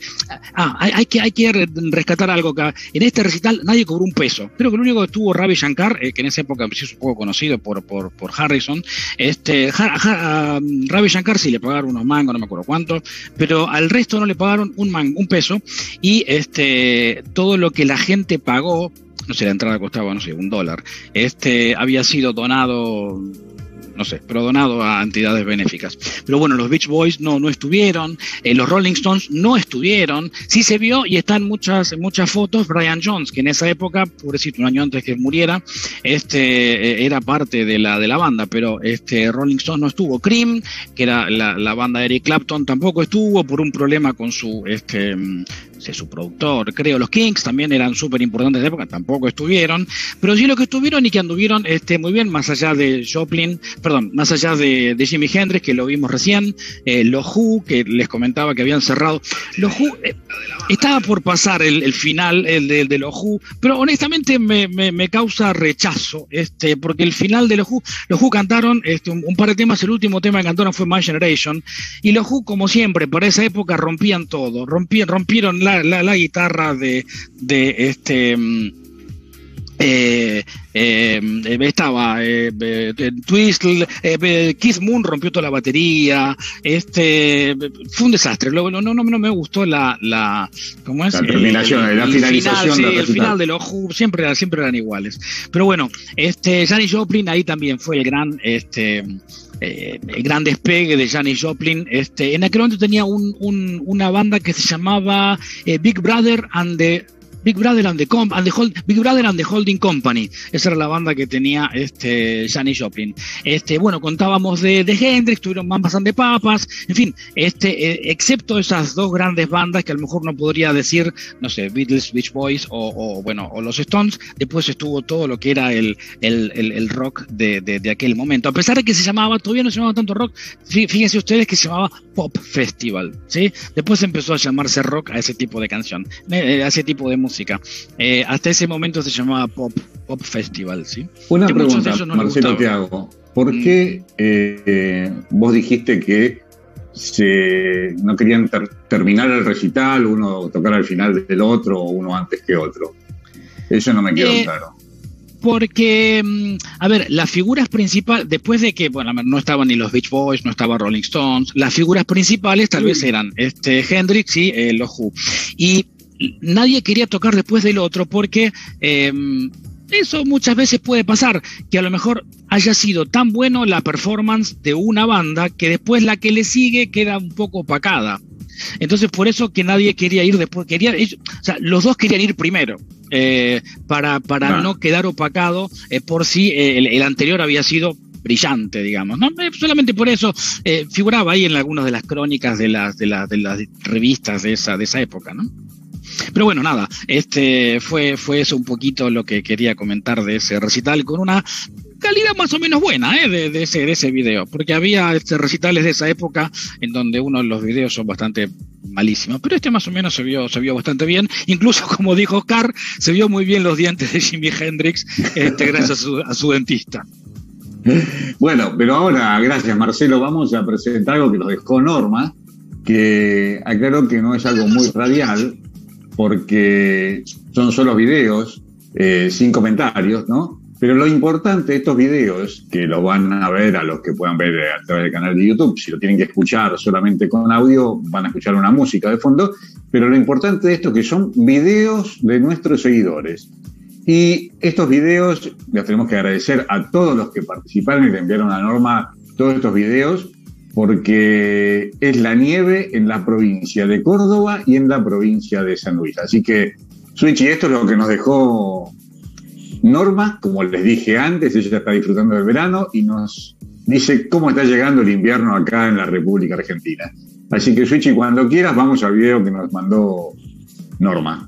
Ah, hay, que, hay que rescatar algo acá. En este recital nadie cobró un peso. Creo que lo único que tuvo Ravi Shankar, eh, que en esa época es un poco conocido por, por, por Harrison, este, Ravi Shankar sí le pagaron unos mangos, no me acuerdo cuánto, pero al resto no le pagaron un, man, un peso y este, todo lo que la gente pagó, no sé, la entrada costaba, no sé, un dólar, este, había sido donado no sé, pero donado a entidades benéficas. Pero bueno, los Beach Boys no, no estuvieron, eh, los Rolling Stones no estuvieron, sí se vio y están muchas, muchas fotos, Brian Jones, que en esa época, pobrecito, un año antes que muriera, este, eh, era parte de la, de la banda, pero este, Rolling Stones no estuvo. Cream, que era la, la banda de Eric Clapton, tampoco estuvo por un problema con su, este, su productor, creo. Los Kings también eran súper importantes de época, tampoco estuvieron, pero sí lo que estuvieron y que anduvieron este, muy bien, más allá de Joplin, perdón, más allá de, de Jimi Hendrix, que lo vimos recién, eh, los Who, que les comentaba que habían cerrado. Los Who, eh, estaba por pasar el, final, el de, de, los Who, pero honestamente me, me, me, causa rechazo, este, porque el final de los Who, los Who cantaron este, un, un, par de temas, el último tema que cantaron fue My Generation, y los Who, como siempre, para esa época rompían todo, rompían, rompieron la, la, guitarra de, de este mm, eh, eh, estaba eh, eh Twist, eh, Keith Moon rompió toda la batería, este fue un desastre. Luego no, no, no, me gustó la, la ¿cómo es? La terminación, el, la finalización. Final, sí, el final de los siempre, siempre eran iguales. Pero bueno, este Janis Joplin ahí también fue el gran, este el gran despegue de Janis Joplin. Este, en aquel momento tenía un, un, una banda que se llamaba Big Brother and the Big Brother and the, Com and the Hold Big Brother and the Holding Company. Esa era la banda que tenía este Janis Joplin. Este, bueno, contábamos de, de Hendrix, tuvieron Mamas de Papas, en fin, este, eh, excepto esas dos grandes bandas que a lo mejor no podría decir, no sé, Beatles, Beach Boys o, bueno, o los Stones, después estuvo todo lo que era el, el, el, el rock de, de, de, aquel momento. A pesar de que se llamaba, todavía no se llamaba tanto rock, fíjense ustedes que se llamaba Pop Festival, ¿sí? Después empezó a llamarse rock a ese tipo de canción, eh, a ese tipo de música eh, hasta ese momento se llamaba Pop, Pop Festival, ¿sí? Una pregunta, Marcelo, te hago. ¿Por mm. qué eh, vos dijiste que se, no querían terminar el recital, uno tocar al final del otro o uno antes que otro? Eso no me quedó eh, claro porque, mm, a ver, las figuras principales, después de que, bueno, no estaban ni los Beach Boys, no estaba Rolling Stones, las figuras principales tal vez eran este, Hendrix y los Who. Y nadie quería tocar después del otro porque eh, eso muchas veces puede pasar, que a lo mejor haya sido tan bueno la performance de una banda que después la que le sigue queda un poco opacada. Entonces por eso que nadie quería ir después, quería, o sea, los dos querían ir primero. Eh, para, para no quedar opacado eh, por si eh, el, el, anterior había sido brillante, digamos. ¿no? Eh, solamente por eso eh, figuraba ahí en algunas de las crónicas de las, de, la, de las revistas de esa, de esa época, ¿no? Pero bueno, nada, este fue, fue eso un poquito lo que quería comentar de ese recital con una calidad más o menos buena ¿eh? de, de, ese, de ese video, porque había este, recitales de esa época en donde uno de los videos son bastante malísimos, pero este más o menos se vio, se vio bastante bien, incluso como dijo Oscar, se vio muy bien los dientes de Jimi Hendrix este, gracias a su, a su dentista. Bueno, pero ahora, gracias Marcelo, vamos a presentar algo que nos dejó Norma, que aclaro que no es algo muy radial, porque son solo videos, eh, sin comentarios, ¿no? Pero lo importante de estos videos, que lo van a ver a los que puedan ver a través del canal de YouTube, si lo tienen que escuchar solamente con audio, van a escuchar una música de fondo, pero lo importante de esto es que son videos de nuestros seguidores. Y estos videos, les tenemos que agradecer a todos los que participaron y le enviaron a Norma todos estos videos, porque es la nieve en la provincia de Córdoba y en la provincia de San Luis. Así que, Switchy, esto es lo que nos dejó Norma, como les dije antes, ella está disfrutando del verano y nos dice cómo está llegando el invierno acá en la República Argentina. Así que, Switchy, cuando quieras, vamos al video que nos mandó Norma.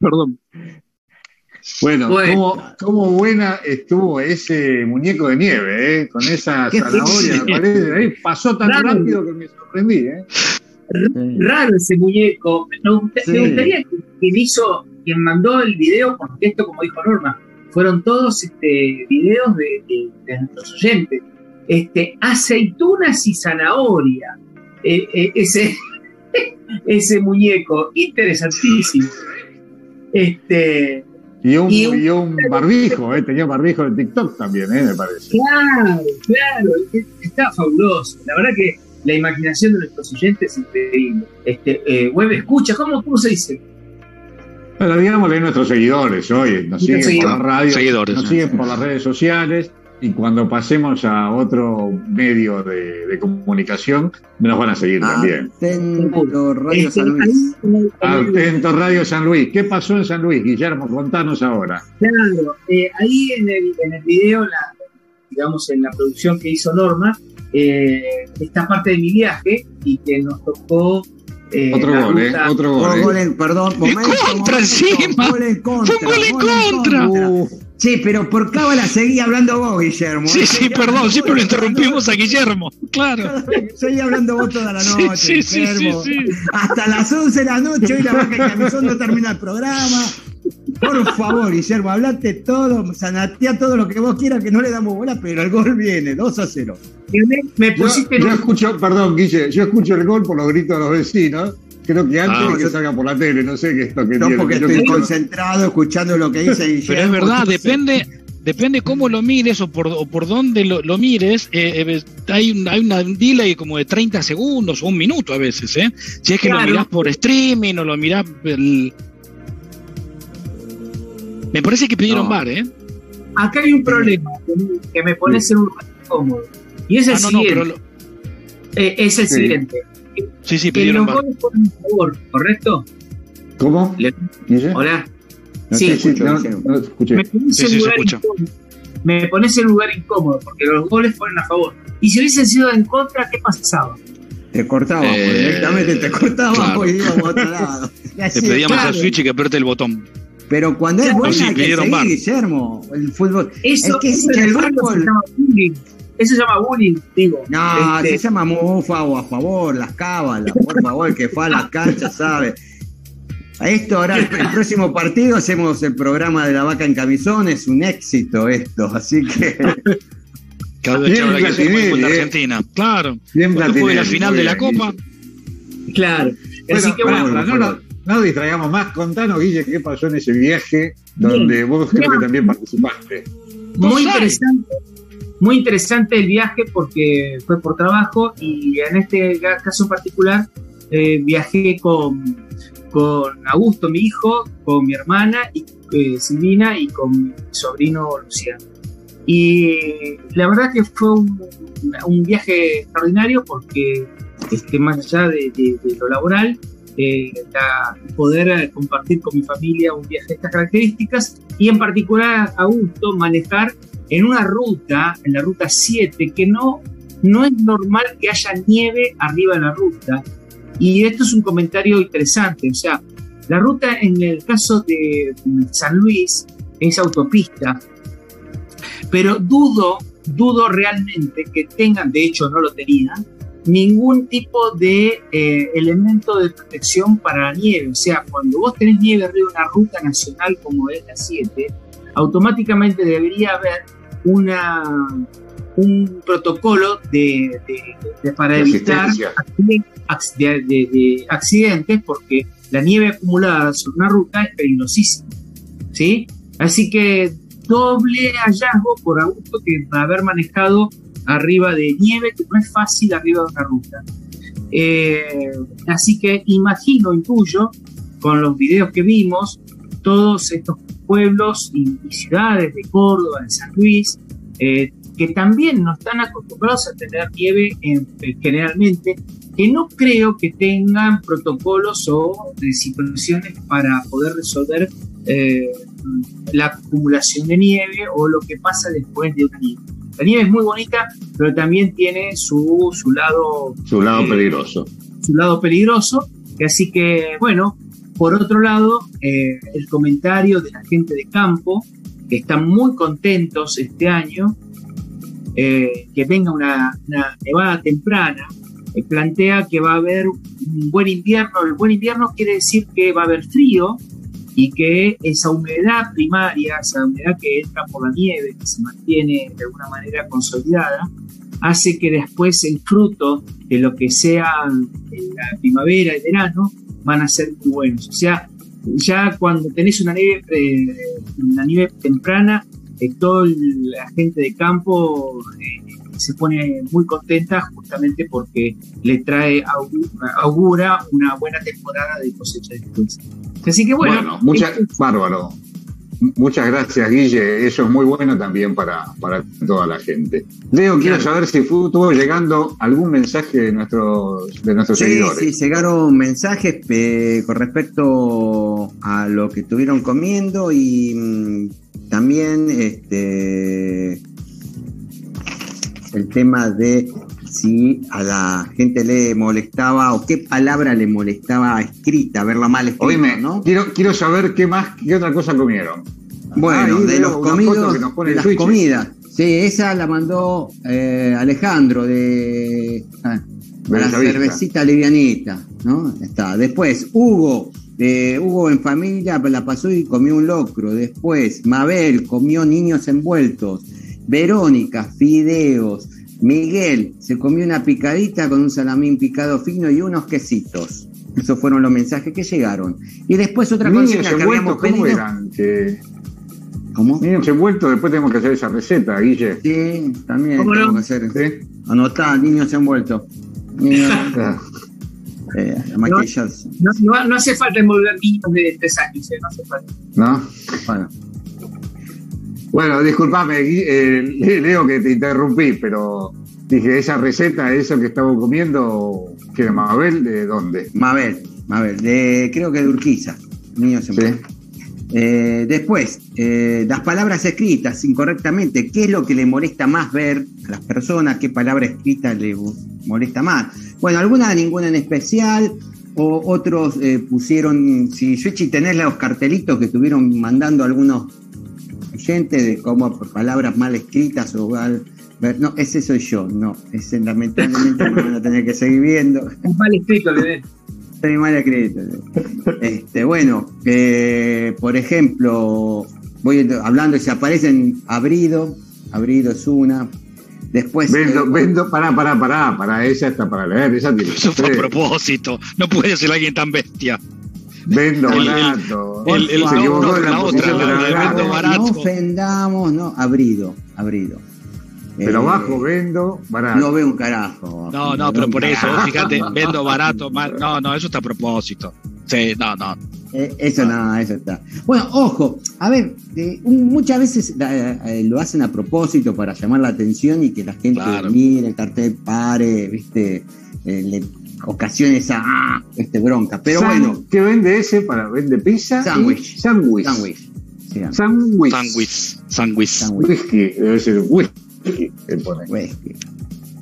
Perdón. Bueno, Bueno. Cómo, cómo buena estuvo ese muñeco de nieve, ¿eh? con esa zanahoria. parece, ahí pasó tan rápido que me sorprendí. ¿eh? Raro ese muñeco. Me, gusta- Sí. me gustaría que quien hizo, quien mandó el video, porque esto, como dijo Norma, fueron todos este, videos de, de- de nuestros oyentes. Este, aceitunas y zanahoria. Eh, eh, ese, ese muñeco, interesantísimo. Este, Y un, Y un- y un barbijo, ¿eh? tenía barbijo de TikTok también, ¿eh? me parece. claro, claro, es- está fabuloso. La verdad que la imaginación de nuestros oyentes es increíble. Este, eh, web escucha, ¿cómo, ¿cómo se dice? Pero digámosle nuestros seguidores hoy, nos siguen por la radio, Seguidores, nos siguen por las redes sociales y cuando pasemos a otro medio de, de comunicación nos van a seguir también. Atento, Radio Este, San Luis. en en el- Atento Radio San Luis. ¿Qué pasó en San Luis, Guillermo? Contanos ahora. Claro, eh, ahí en el, en el video, la, digamos en la producción que hizo Norma, eh, está parte de mi viaje y que nos tocó eh, Otro gol, ¿eh? Otro gol. Gol, ¿eh? gol en, perdón, momento, contra momento, encima. Gol en contra. Fue un gol en contra. Uh, Sí, pero por cábala seguí hablando vos, Guillermo. Sí, ¿eh? sí, perdón, siempre lo interrumpimos a. Guillermo. Claro. Seguí hablando vos toda la noche, sí, sí, sí, Guillermo. sí. Hasta las 11 de la noche, hoy la vaca camisón no termina el programa. Por favor, Guillermo, hablate todo, sanatea todo lo que vos quieras, que no le damos bola, pero el gol viene, 2 a 0. me, yo, pusiste yo escucho, perdón, Guille, yo escucho el gol por los gritos de los vecinos. Creo que antes Ah, de que yo- salga por la tele, no sé qué es esto que No, tiene. porque estoy concentrado escuchando lo que dice Guillermo. Pero es verdad, depende, depende cómo lo mires o por, o por dónde lo, lo mires. eh, eh, hay, un, hay una un delay como de 30 segundos o un minuto a veces, ¿eh? Si es que Claro. lo mirás por streaming o lo mirás. el- Me parece que pidieron No. bar, ¿eh? acá hay un problema que- me pones en un lugar incómodo. Y es el Ah, no, no, siguiente. pero. lo- eh, es el Sí. siguiente. Sí, sí, Que pidieron los bar. goles fueron a favor, ¿correcto? ¿Cómo? Le-? Hola. No, Sí, escucho, no, no te escuché. Me pones Sí, en sí, se lugar incómodo. Me pones en lugar incómodo porque los goles fueron a favor. Y si hubiesen sido en contra, ¿qué pasaba? Te cortábamos, Eh, directamente te cortábamos claro. y íbamos a otro lado. Así, pedíamos claro. al Switch y que apriete el botón. Pero cuando es Claro, buena sí, hay que seguir. Guillermo. El fútbol. Eso, es que eso es en el el fútbol fútbol. se llama bullying. Eso se llama bullying, digo. No, Este, se llama mufa o a favor, las cábalas, por favor, el que fue a las canchas sabe. A esto ahora, el, el próximo partido hacemos el programa de la vaca en camisón, es un éxito esto, así que vez que Bien la eh. Argentina. Claro. Bien juegue la final de la bien, Copa. Guille. Claro. Bueno, Así que bueno, no, no, no nos distraigamos más. Contanos, Guille, qué pasó en ese viaje donde vos creo que también participaste. muy sabés. Muy interesante el viaje porque fue por trabajo y en este caso en particular eh, viajé con, con Augusto, mi hijo, con mi hermana y eh, Silvina y con mi sobrino Luciano. Y la verdad que fue un, un viaje extraordinario porque este, más allá de, de- de lo laboral, eh, la- poder eh, compartir con mi familia un viaje de estas características y en particular a manejar en una ruta, en la ruta 7, que no, no es normal que haya nieve arriba de la ruta. Y esto es un comentario interesante, o sea, la ruta en el caso de San Luis es autopista, pero dudo, dudo realmente que tengan, de hecho no lo tenían, ningún tipo de eh, elemento de protección para la nieve. O sea, cuando vos tenés nieve arriba de una ruta nacional como es la 7, automáticamente debería haber una, un protocolo de, de- de- para De evitar accidentes porque la nieve acumulada sobre una ruta es peligrosísima. ¿sí? Así que doble hallazgo por Augusto que haber manejado arriba de nieve, que no es fácil arriba de una ruta. Eh, así que imagino, intuyo, con los videos que vimos, todos estos pueblos y, y ciudades de Córdoba, de San Luis, eh, que también no están acostumbrados a tener nieve en- eh, generalmente, que no creo que tengan protocolos o situaciones para poder resolver eh, la acumulación de nieve o lo que pasa después de una nieve. La nieve es muy bonita, pero también tiene su, su lado Su lado Eh, peligroso. su lado peligroso. Así que, bueno, por otro lado, eh, el comentario de la gente de campo, que están muy contentos este año, eh, que venga una, nevada temprana, eh, plantea que va a haber un buen invierno. El buen invierno quiere decir que va a haber frío y que esa humedad primaria, esa humedad que entra por la nieve, que se mantiene de alguna manera consolidada, hace que después el fruto de lo que sea la primavera y verano van a ser muy buenos. O sea, ya cuando tenés una nieve, eh, una nieve temprana, eh, toda la gente de campo eh, se pone muy contenta justamente porque le trae, augura una buena temporada de cosecha después. Así que bueno, bueno muchas, bárbaro. Muchas gracias, Guille. Eso es muy bueno también para, para toda la gente. Leo, quiero saber si estuvo llegando algún mensaje de nuestros, de nuestros seguidores. Sí, llegaron mensajes eh, con respecto a lo que estuvieron comiendo y mm, también este el tema de si a la gente le molestaba o qué palabra le molestaba escrita, verla mal escrita, Oíme, ¿no? Quiero, quiero saber qué más, qué otra cosa comieron. Bueno, ah, de los comidos, de las comidas. Sí, esa la mandó eh, Alejandro de, ah, la cervecita livianita, ¿no? Está. Después, Hugo, de Hugo en familia la pasó y comió un locro. Después, Mabel comió niños envueltos. Verónica, fideos. Miguel se comió una picadita con un salamín picado fino y unos quesitos. Esos fueron los mensajes que llegaron. Y después otra cosa que habíamos ¿cómo eran? ¿Cómo? Niños envueltos, después tenemos que hacer esa receta, Guille. Sí, también tenemos que hacer. ¿Sí? Anotá, niños envueltos. Niños. eh, no, no, no, hace falta envolver niños de tres años, ¿eh? no hace falta. ¿No? Bueno. Bueno, discúlpame, eh, Leo, que te interrumpí, pero dije, esa receta, eso que estamos comiendo, ¿qué de Mabel? ¿De dónde? Mabel, Mabel, de, creo que de Urquiza, niños en ¿Sí? eh, después, eh, las palabras escritas incorrectamente, ¿qué es lo que le molesta más ver a las personas? ¿Qué palabra escrita le molesta más? Bueno, alguna, ninguna en especial, o otros eh, pusieron, si Switchy tenés los cartelitos que estuvieron mandando algunos gente de cómo palabras mal escritas o mal, no, ese soy yo, no, ese lamentablemente me van a tener que seguir viendo. Es mal escrito, le Estoy mal escrito. Este, bueno, eh, por ejemplo, voy hablando y se aparecen abrido, abrido es una. Después. Vendo, eh, vendo, pará, pará, pará, para esa está para leer, esa tiene. Eso fue a propósito, no puede ser alguien tan bestia. Vendo barato. El, el, se equivocó de la, otra, vendo barato. No ofendamos, no, abrido, abrido. Pero eh, bajo vendo barato. No veo un carajo. No, no, pero por eso, fíjate, vendo barato, no, no, eso está a propósito. Sí, no, no. Eh, eso no, eso está. Bueno, ojo, a ver, eh, muchas veces lo hacen a propósito para llamar la atención y que la gente mire el cartel, pare, viste, le ocasiones a ah, este bronca. Pero bueno. ¿Qué vende ese para vende pizza? Sándwich. Sándwich. Sándwich. Sándwich. Sándwich. Whisky, debe ser whisky. Whisky.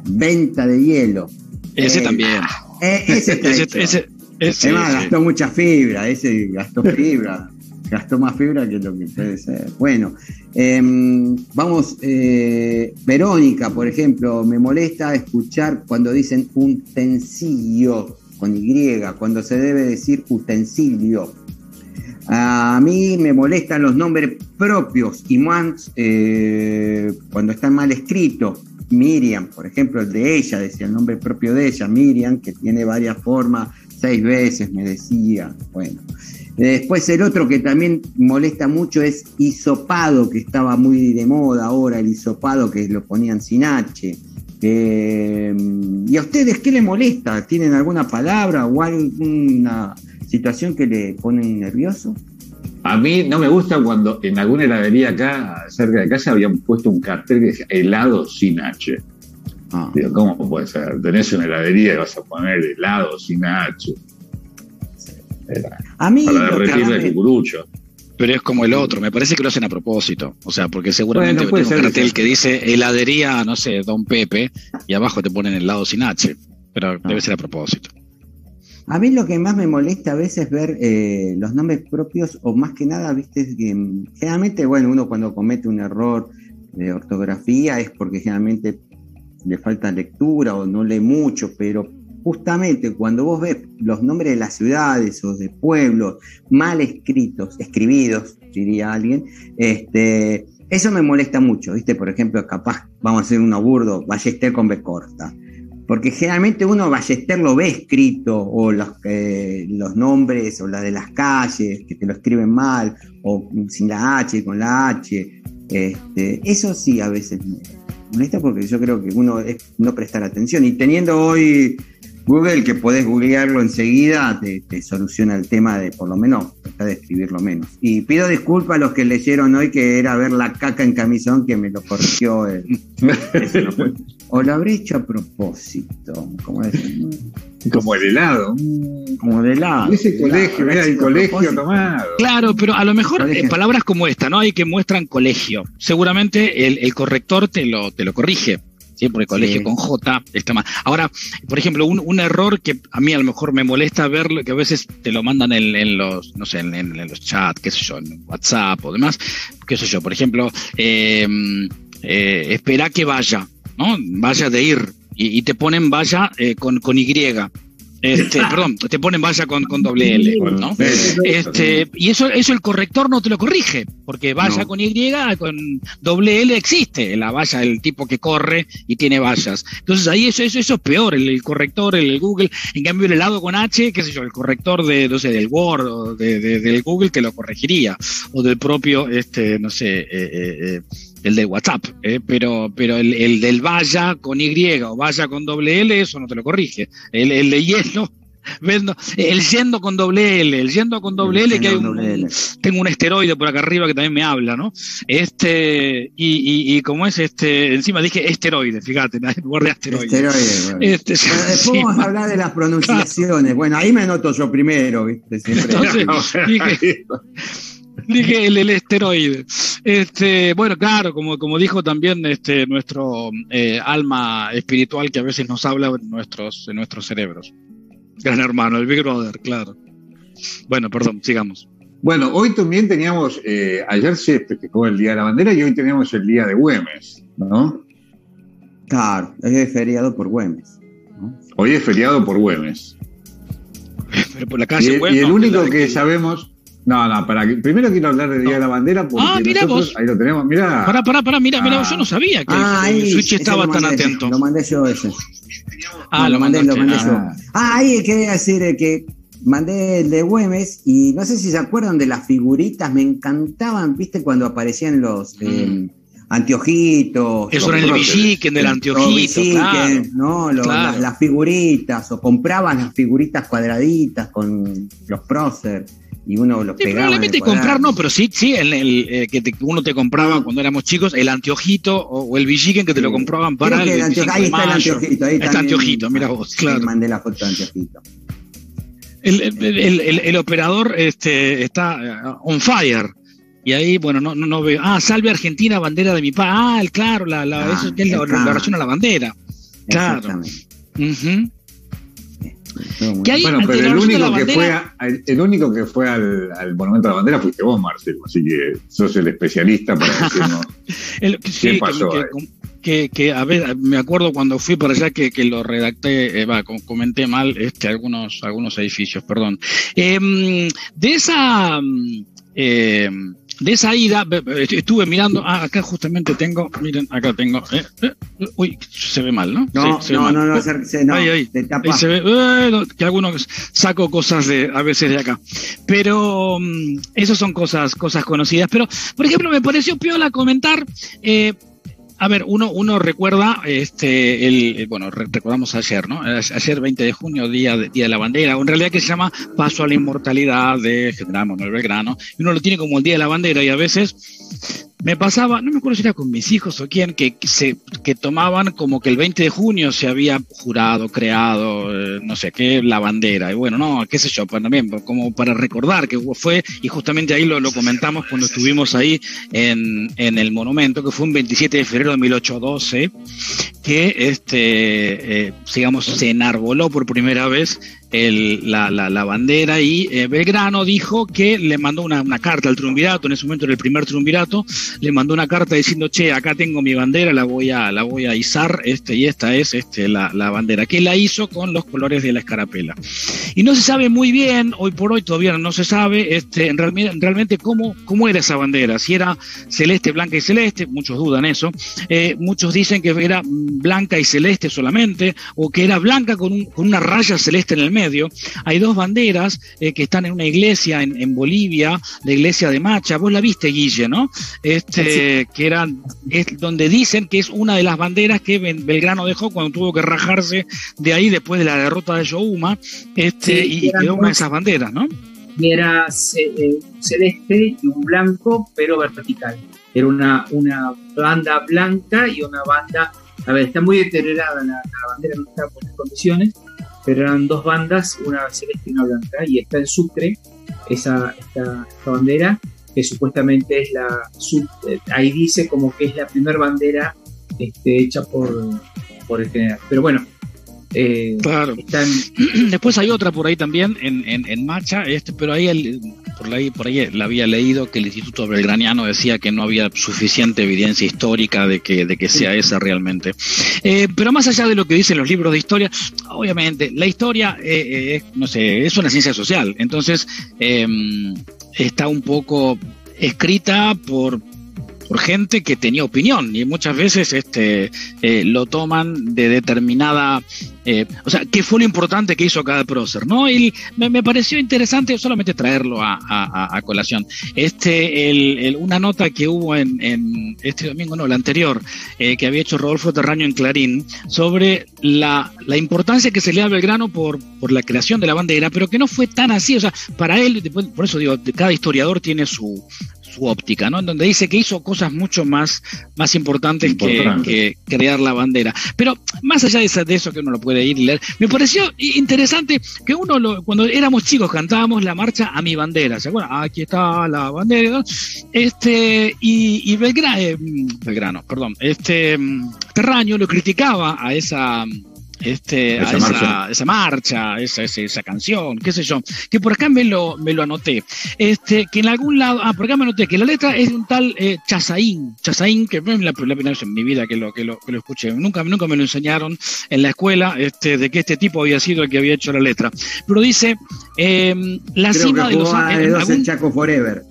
Venta de hielo. Ese eh, también. Eh, ese, ese, ese, ese, gastó mucha fibra, ese gastó fibra gastó más fibra que lo que puede ser. Bueno, em, vamos, eh, Verónica, por ejemplo, me molesta escuchar cuando dicen utensilio con Y, cuando se debe decir utensilio. A mí me molestan los nombres propios y más eh, cuando están mal escritos. Miriam, por ejemplo, el de ella, decía el nombre propio de ella, Miriam, que tiene varias formas, seis veces me decía. Bueno, Después el otro que también molesta mucho es hisopado, que estaba muy de moda ahora, el hisopado que lo ponían sin H. Eh, ¿Y a ustedes qué les molesta? ¿Tienen alguna palabra o alguna situación que le ponen nervioso? A mí no me gusta cuando en alguna heladería acá, cerca de casa, habían puesto un cartel que decía helado sin H. Ah. ¿cómo puede ser? Tenés una heladería y vas a poner helado sin H a mí Pero es como el otro, me parece que lo hacen a propósito. O sea, porque seguramente bueno, un cartel que dice heladería, no sé, Don Pepe, y abajo te ponen el lado sin H. Pero ah. debe ser a propósito. A mí lo que más me molesta a veces es ver eh, los nombres propios, o más que nada, viste, que generalmente, bueno, uno cuando comete un error de ortografía es porque generalmente le falta lectura o no lee mucho, pero justamente cuando vos ves los nombres de las ciudades o de pueblos mal escritos, escribidos, diría alguien, este, eso me molesta mucho, ¿viste? Por ejemplo, capaz, vamos a hacer un aburdo, Ballester con B corta. porque generalmente uno Ballester lo ve escrito, o los, eh, los nombres, o las de las calles, que te lo escriben mal, o sin la H, con la H. Este, eso sí a veces me molesta porque yo creo que uno es no prestar atención. Y teniendo hoy Google, que podés googlearlo enseguida, te, te soluciona el tema de por lo menos tratar de escribirlo menos. Y pido disculpas a los que leyeron hoy que era ver la caca en camisón que me lo corrigió el, no. O lo habré hecho a propósito, como es, Como el helado. como de lado. Ese colegio, mira, el colegio tomado. Claro, pero a lo mejor eh, palabras como esta, ¿no? Hay que muestran colegio. Seguramente el, el corrector te lo, te lo corrige. Sí, porque colegio Sí. con J está mal. Ahora, por ejemplo, un, un error que a mí a lo mejor me molesta verlo, que a veces te lo mandan en, en los, no sé, en, en- en los chats, qué sé yo, en WhatsApp o demás, qué sé yo, por ejemplo, eh, eh, espera que vaya, ¿no? Vaya de ir. Y, y te ponen vaya eh, con, con Y. Este, perdón, te ponen vaya con, con doble L, ¿no? Este, y eso, eso el corrector no te lo corrige, porque valla No. con Y, con doble L existe, la valla, el tipo que corre y tiene vallas. Entonces ahí eso, eso, eso es peor, el, el corrector, el, el Google, en cambio el helado con H, qué sé yo, el corrector de, no sé, del Word o de, de- del Google te lo corregiría, o del propio, este, no sé, eh, eh, eh, el de WhatsApp, eh, pero, pero el, el del valla con Y o valla con doble L, eso no te lo corrige. El, el de hielo, vendo, el yendo con doble L, el yendo con doble L, que hay un, L. tengo un esteroide por acá arriba que también me habla, ¿no? Este, y, y, y como es este, encima dije esteroide, fíjate, en lugar de asteroide. Esteroide, bueno. Este, Bueno, después sí, vamos a hablar de las pronunciaciones. Bueno, ahí me noto yo primero, ¿viste? Siempre. Entonces, dije, dije el, el esteroide. Este, bueno, claro, como, como dijo también este, nuestro eh, alma espiritual que a veces nos habla en nuestros, en nuestros cerebros. Gran hermano, el Big Brother, claro. Bueno, perdón, sigamos. Bueno, hoy también teníamos, eh, ayer se festejó el Día de la Bandera y hoy teníamos el Día de Güemes, ¿no? Claro, es feriado por Güemes. Hoy es feriado por Güemes. Pero por la Y, el- y bueno, el único que sabemos, no, no, para que, primero quiero hablar del Día de la Bandera porque Ah, mira nosotros, vos. ahí lo tenemos, mira. Pará, pará, pará, mira, mira, Ah. yo no sabía que Ah, el ahí. Switch estaba lo tan mandé, atento. Lo mandé yo ese. Ah, lo mandé, lo mandé Ah. yo. Ah, ahí quería decir eh, que mandé el de Güemes y no sé si se acuerdan de las figuritas, me encantaban, viste, cuando aparecían los eh, anteojitos. Eso era el próceres. Villiquen del anteojito, claro. ¿no? Lo- Claro. las figuritas, o comprabas las figuritas cuadraditas con los prócer y uno los Sí, pegaba. en el probablemente comprar no, pero sí, sí, el, el, eh, que te- uno te compraba cuando éramos chicos, el anteojito o, o el Villiquen que te lo compraban para el el anteo- 25 ahí está el anteojito. Ahí está también- anteojito, mira vos, Sí, claro. mandé la foto de anteojito. El, el- el- el- el operador este, está eh, on fire. Y ahí, bueno, no, no, no veo. Ah, salve Argentina, bandera de mi país. Ah, el, claro, la, la, Ah, eso es la, el la relación a la bandera. Claro. Exactamente. Ujú. ¿Qué hay? Bueno, pero el único, que fue, bandera- a- el, el único que fue al, al Monumento a la Bandera fuiste vos, Marcelo. Así que sos el especialista para decirnos. El- sí, que- pasó que, que- que, a ver, me acuerdo cuando fui para allá que, que lo redacté, eh, va, com- comenté mal este, algunos, algunos edificios, perdón. Em, de esa mm, em, de esa ida, ve- ve- estuve mirando, ah, acá justamente tengo, miren, acá tengo, eh, eh, uy, se ve mal, ¿no? No, Sí, se no, no, no, no, Ahí, ahí. te tapa. Ahí se ve, que algunos saco cosas de, a veces de acá. Pero mm, esas son cosas, cosas conocidas. Pero, por ejemplo, me pareció piola comentar, eh, a ver, uno, uno recuerda, este, el, eh, bueno, re- recordamos ayer, ¿no? Ayer 20 de junio, día de, día de la bandera, en realidad que se llama Paso a la Inmortalidad de General Manuel Belgrano, y uno lo tiene como el Día de la Bandera, y a veces me pasaba, no me acuerdo si era con mis hijos o quién, que, se, que tomaban como que el 20 de junio se había jurado, creado, eh, no sé qué, la bandera. Y bueno, no, qué sé yo, pues también como para recordar que fue, y justamente ahí lo, lo comentamos cuando estuvimos ahí en, en el monumento, que fue un 27 de febrero de 1812, que este, eh, digamos, se enarboló por primera vez la, la, bandera y eh, Belgrano dijo que le mandó una, carta al triunvirato, en ese momento era el primer triunvirato, le mandó una carta diciendo, che, acá tengo mi bandera, la voy a, la voy a izar, este, y esta es este, la, bandera, que la hizo con los colores de la escarapela. Y no se sabe muy bien, hoy por hoy todavía no se sabe este, en realmente cómo, cómo era esa bandera, si era celeste, blanca y celeste, muchos dudan eso, eh, muchos dicen que era blanca y celeste solamente, o que era blanca con, con una raya celeste en el medio. Hay dos banderas eh, que están en una iglesia en, Bolivia, la iglesia de Macha. Vos la viste, Guille, ¿no? Este, que eran, es donde dicen que es una de las banderas que Belgrano dejó cuando tuvo que rajarse de ahí después de la derrota de Yohuma, este, y, quedó una de esas banderas, ¿no? Era eh, un celeste y un blanco, pero vertical. Era una, una banda blanca y una banda a ver, está muy deteriorada la, bandera, no está por las condiciones, pero eran dos bandas, una celeste y una blanca, y está en Sucre, esa, esta, bandera, que supuestamente es la, eh, ahí dice como que es la primera bandera este, hecha por, por el general. Pero bueno, eh, claro. Después hay otra por ahí también en, en, marcha, este, pero ahí por ahí por ahí la había leído que el Instituto Belgraniano decía que no había suficiente evidencia histórica de que, de que sea esa realmente. Eh, pero más allá de lo que dicen los libros de historia, obviamente la historia, eh, no sé, es una ciencia social, entonces em, está un poco escrita por por gente que tenía opinión y muchas veces este eh, lo toman de determinada eh, o sea qué fue lo importante que hizo cada prócer no y me, pareció interesante solamente traerlo a, colación. Este el, una nota que hubo en, este domingo no la anterior eh, que había hecho Rodolfo Terraño en Clarín sobre la, la importancia que se le da a Belgrano por por la creación de la bandera pero que no fue tan así o sea para él por eso digo cada historiador tiene su óptica, ¿no? En donde dice que hizo cosas mucho más, más importantes que, crear la bandera. Pero más allá de, eso que uno lo puede ir y leer, me pareció interesante que uno, lo, cuando éramos chicos, cantábamos la marcha a mi bandera. ¿Se acuerdan? Aquí está la bandera. Este, y, y Belgrano, eh, Belgrano, perdón, este, Terraño lo criticaba a esa este, esa, marcha. esa marcha, esa, esa, canción, qué sé yo, que por acá me lo, me lo anoté. Este, que en algún lado, ah, por acá me anoté que la letra es de un tal eh, Chazaín, Chazaín, que es la, primera vez en mi vida que lo, que lo, que lo escuché, nunca, nunca me lo enseñaron en la escuela, este, de que este tipo había sido el que había hecho la letra. Pero dice, eh, la cima de los Ángeles. Chaco Forever.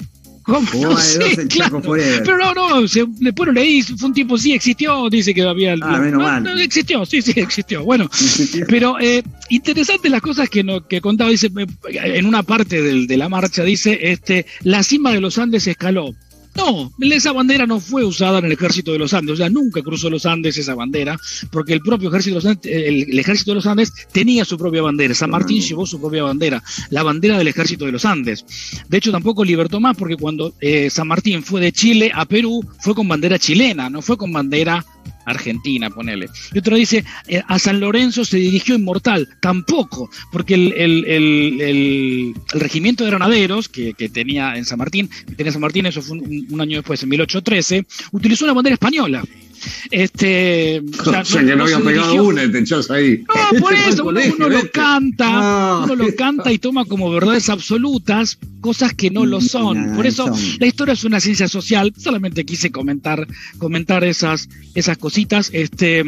Pero no, no, después lo leí, fue un tiempo, sí, existió, dice que había... Ah, menos mal. No, existió, sí, sí, existió. Bueno, pero eh, interesante las cosas que, no, que contaba, dice, en una parte del, de la marcha, dice, este, la cima de los Andes escaló. No, esa bandera no fue usada en el ejército de los Andes, o sea, nunca cruzó los Andes esa bandera, porque el propio ejército de los Andes, el, ejército de los Andes tenía su propia bandera, San Martín llevó su propia bandera, la bandera del ejército de los Andes. De hecho, tampoco libertó más, porque cuando eh, San Martín fue de Chile a Perú, fue con bandera chilena, no fue con bandera Argentina, ponele. Y otro dice, eh, a San Lorenzo se dirigió inmortal. Tampoco, porque el, el, regimiento de granaderos que, tenía en San Martín, que tenía San Martín, eso fue un, año después, en 1813, utilizó una bandera española. Este, o sea, no, que no, había pegado una, te echás ahí. No, por eso uno, lo canta, uno lo canta y toma como verdades absolutas cosas que no lo son. Por eso la historia es una ciencia social. Solamente quise comentar, comentar esas, esas cositas. Este,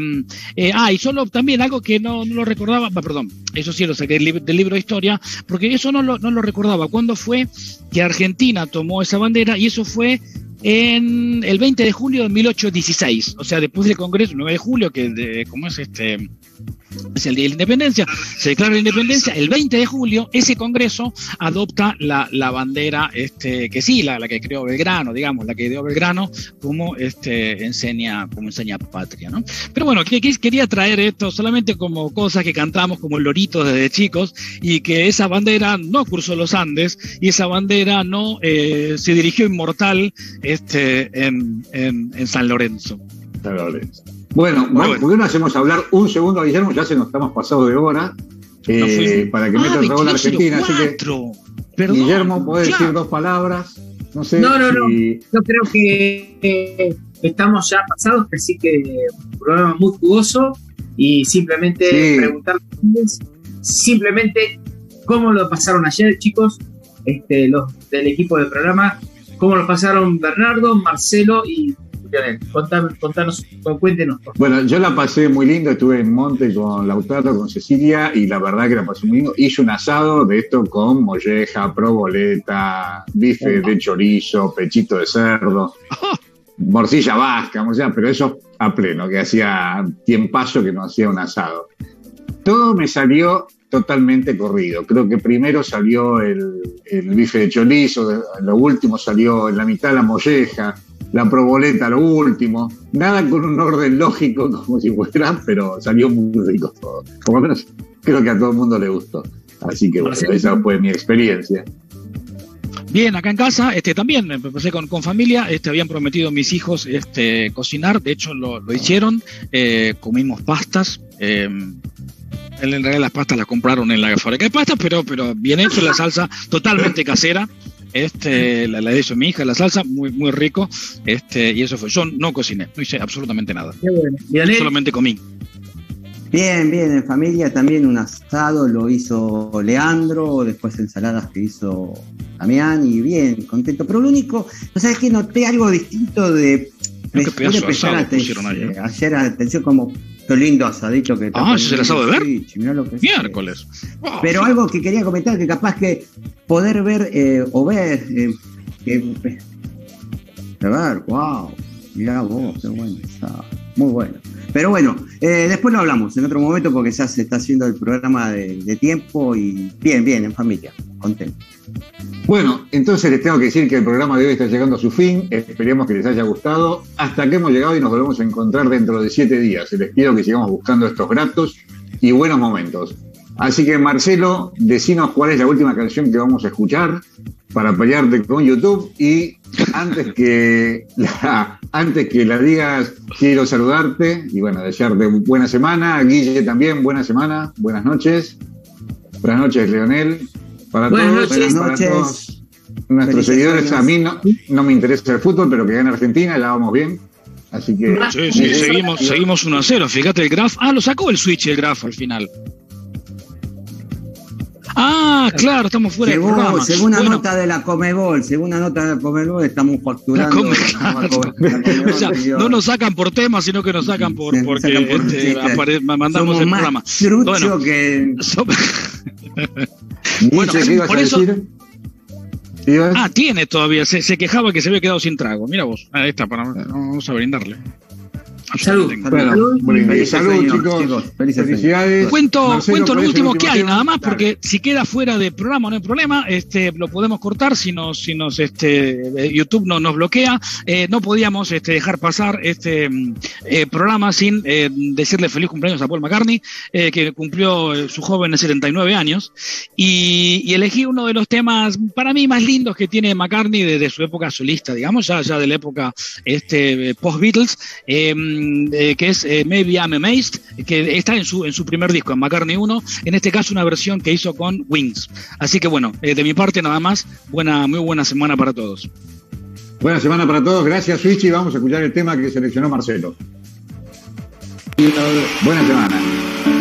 eh, ah, y solo también algo que no, no lo recordaba, perdón, eso sí lo saqué del, del, libro de historia, porque eso no lo, no lo recordaba. ¿Cuándo fue que Argentina tomó esa bandera? Y eso fue en el 20 de julio de 1816, o sea, después del Congreso, 9 de julio, que de, ¿cómo es este? Es el Día de la Independencia, se declara la independencia, el 20 de julio ese Congreso adopta la, la bandera, este, que sí, la, la, que creó Belgrano, digamos, la que creó Belgrano, como este, enseña, como enseña patria, ¿no? Pero bueno, que, quería traer esto solamente como cosas que cantamos como loritos desde chicos, y que esa bandera no cruzó los Andes, y esa bandera no eh, se dirigió inmortal este, en, en, en San Lorenzo. San Lorenzo. Bueno, bueno, ¿por qué no hacemos hablar un segundo a Guillermo? Ya se nos estamos pasado de hora. Eh, para que ah, meta el la Argentina. Así que, Guillermo, ¿puede decir dos palabras? No sé. No, no, no. Yo creo que estamos ya pasados, así que un programa muy jugoso y simplemente preguntarles simplemente cómo lo pasaron ayer, chicos, este, los del equipo del programa, cómo lo pasaron Bernardo, Marcelo y Lionel. Contanos, contanos, cuéntenos. Por bueno, yo la pasé muy lindo, estuve en Monte con Lautaro, con Cecilia, y la verdad que la pasé muy lindo. Hice un asado de esto con molleja, proboleta, bife de chorizo, pechito de cerdo, morcilla vasca, o sea, pero eso a pleno, que hacía tiempazo que no hacía un asado. Todo me salió totalmente corrido. Creo que primero salió el, el bife de chorizo, lo último salió en la mitad la molleja, la proboleta lo último. Nada con un orden lógico como si fuera, pero salió muy rico todo. Por lo menos creo que a todo el mundo le gustó. Así que bueno, esa fue mi experiencia. Bien, acá en casa este, también me pasé con, con, familia, este, habían prometido mis hijos este, cocinar, de hecho lo, lo hicieron, eh, comimos pastas, eh, en realidad las pastas las compraron en la fábrica de pastas, pero, pero bien hecho, la salsa totalmente casera. Este, la, la hizo mi hija, la salsa, muy, muy rico. Este, y eso fue. Yo no cociné, no hice absolutamente nada. Bueno. Solamente comí. Bien, bien, en familia también un asado lo hizo Leandro, después ensaladas que hizo Damián y bien, contento. Pero lo único, ¿no sabes que noté algo distinto de... ¿Qué pedazo de asado pusieron ayer? Ayer atención como Qué lindo asadito que Ah, ese es el asado de ver. Sí, mirá lo que es. Miércoles. Pero algo que quería comentar, que capaz que poder ver eh, o ver, eh, que, a ver, wow, mirá vos, qué bueno asado. Muy bueno. Pero bueno, eh, después lo hablamos en otro momento porque ya se está haciendo el programa de, de tiempo y bien, bien, en familia, contento. Bueno, entonces les tengo que decir que el programa de hoy está llegando a su fin. Esperemos que les haya gustado. Hasta que hemos llegado y nos volvemos a encontrar dentro de siete días. Les pido que sigamos buscando estos gratos y buenos momentos. Así que Marcelo, decinos cuál es la última canción que vamos a escuchar para apoyarte con YouTube y antes que la, antes que la digas quiero saludarte y bueno desearte buena semana Guille también buena semana buenas noches buenas noches Leonel para Buenas todos, noches. para todos nuestros Felices seguidores años. a mí no, no me interesa el fútbol pero que gane Argentina la vamos bien así que Sí, sí, seguimos, seguimos 1 a 0. Fíjate el graf. Ah, lo sacó el switch el graf al final. Ah, claro, estamos fuera del Según, programa. según una Bueno, nota de la Comebol, según una nota de la Comebol, estamos facturando. Come- Comebol o sea, no nos sacan por tema, sino que nos sacan por Nos porque sacan por- este, apare- mandamos Somos el más programa. Bueno. que. So- Bueno, ¿qué ibas por eso-. Ah, tiene todavía. Se, se quejaba que se había quedado sin trago. Mira vos. Ahí está, para, vamos a brindarle. Salud. Bueno, brindis. Felices salud chicos, chicos. Felices felicidades Cuento, Marcelo, cuento ¿cuál lo último que hay, nada más, Dale. porque si queda fuera de programa no hay problema, este, lo podemos cortar si nos, si nos este, eh, YouTube no nos bloquea. Eh, no podíamos este, dejar pasar este mm, eh, programa sin eh, decirle feliz cumpleaños a Paul McCartney, eh, que cumplió eh, su joven de 79 años, y, y elegí uno de los temas para mí más lindos que tiene McCartney desde su época solista, digamos, ya, ya de la época este, post-Beatles, eh, eh, que es eh, Maybe I'm Amazed, que está en su, en su primer disco, en McCartney 1, en este caso una versión que hizo con Wings. Así que bueno, eh, de mi parte nada más, buena, muy buena semana para todos. Buena semana para todos, gracias Switch y vamos a escuchar el tema que seleccionó Marcelo. Buena semana.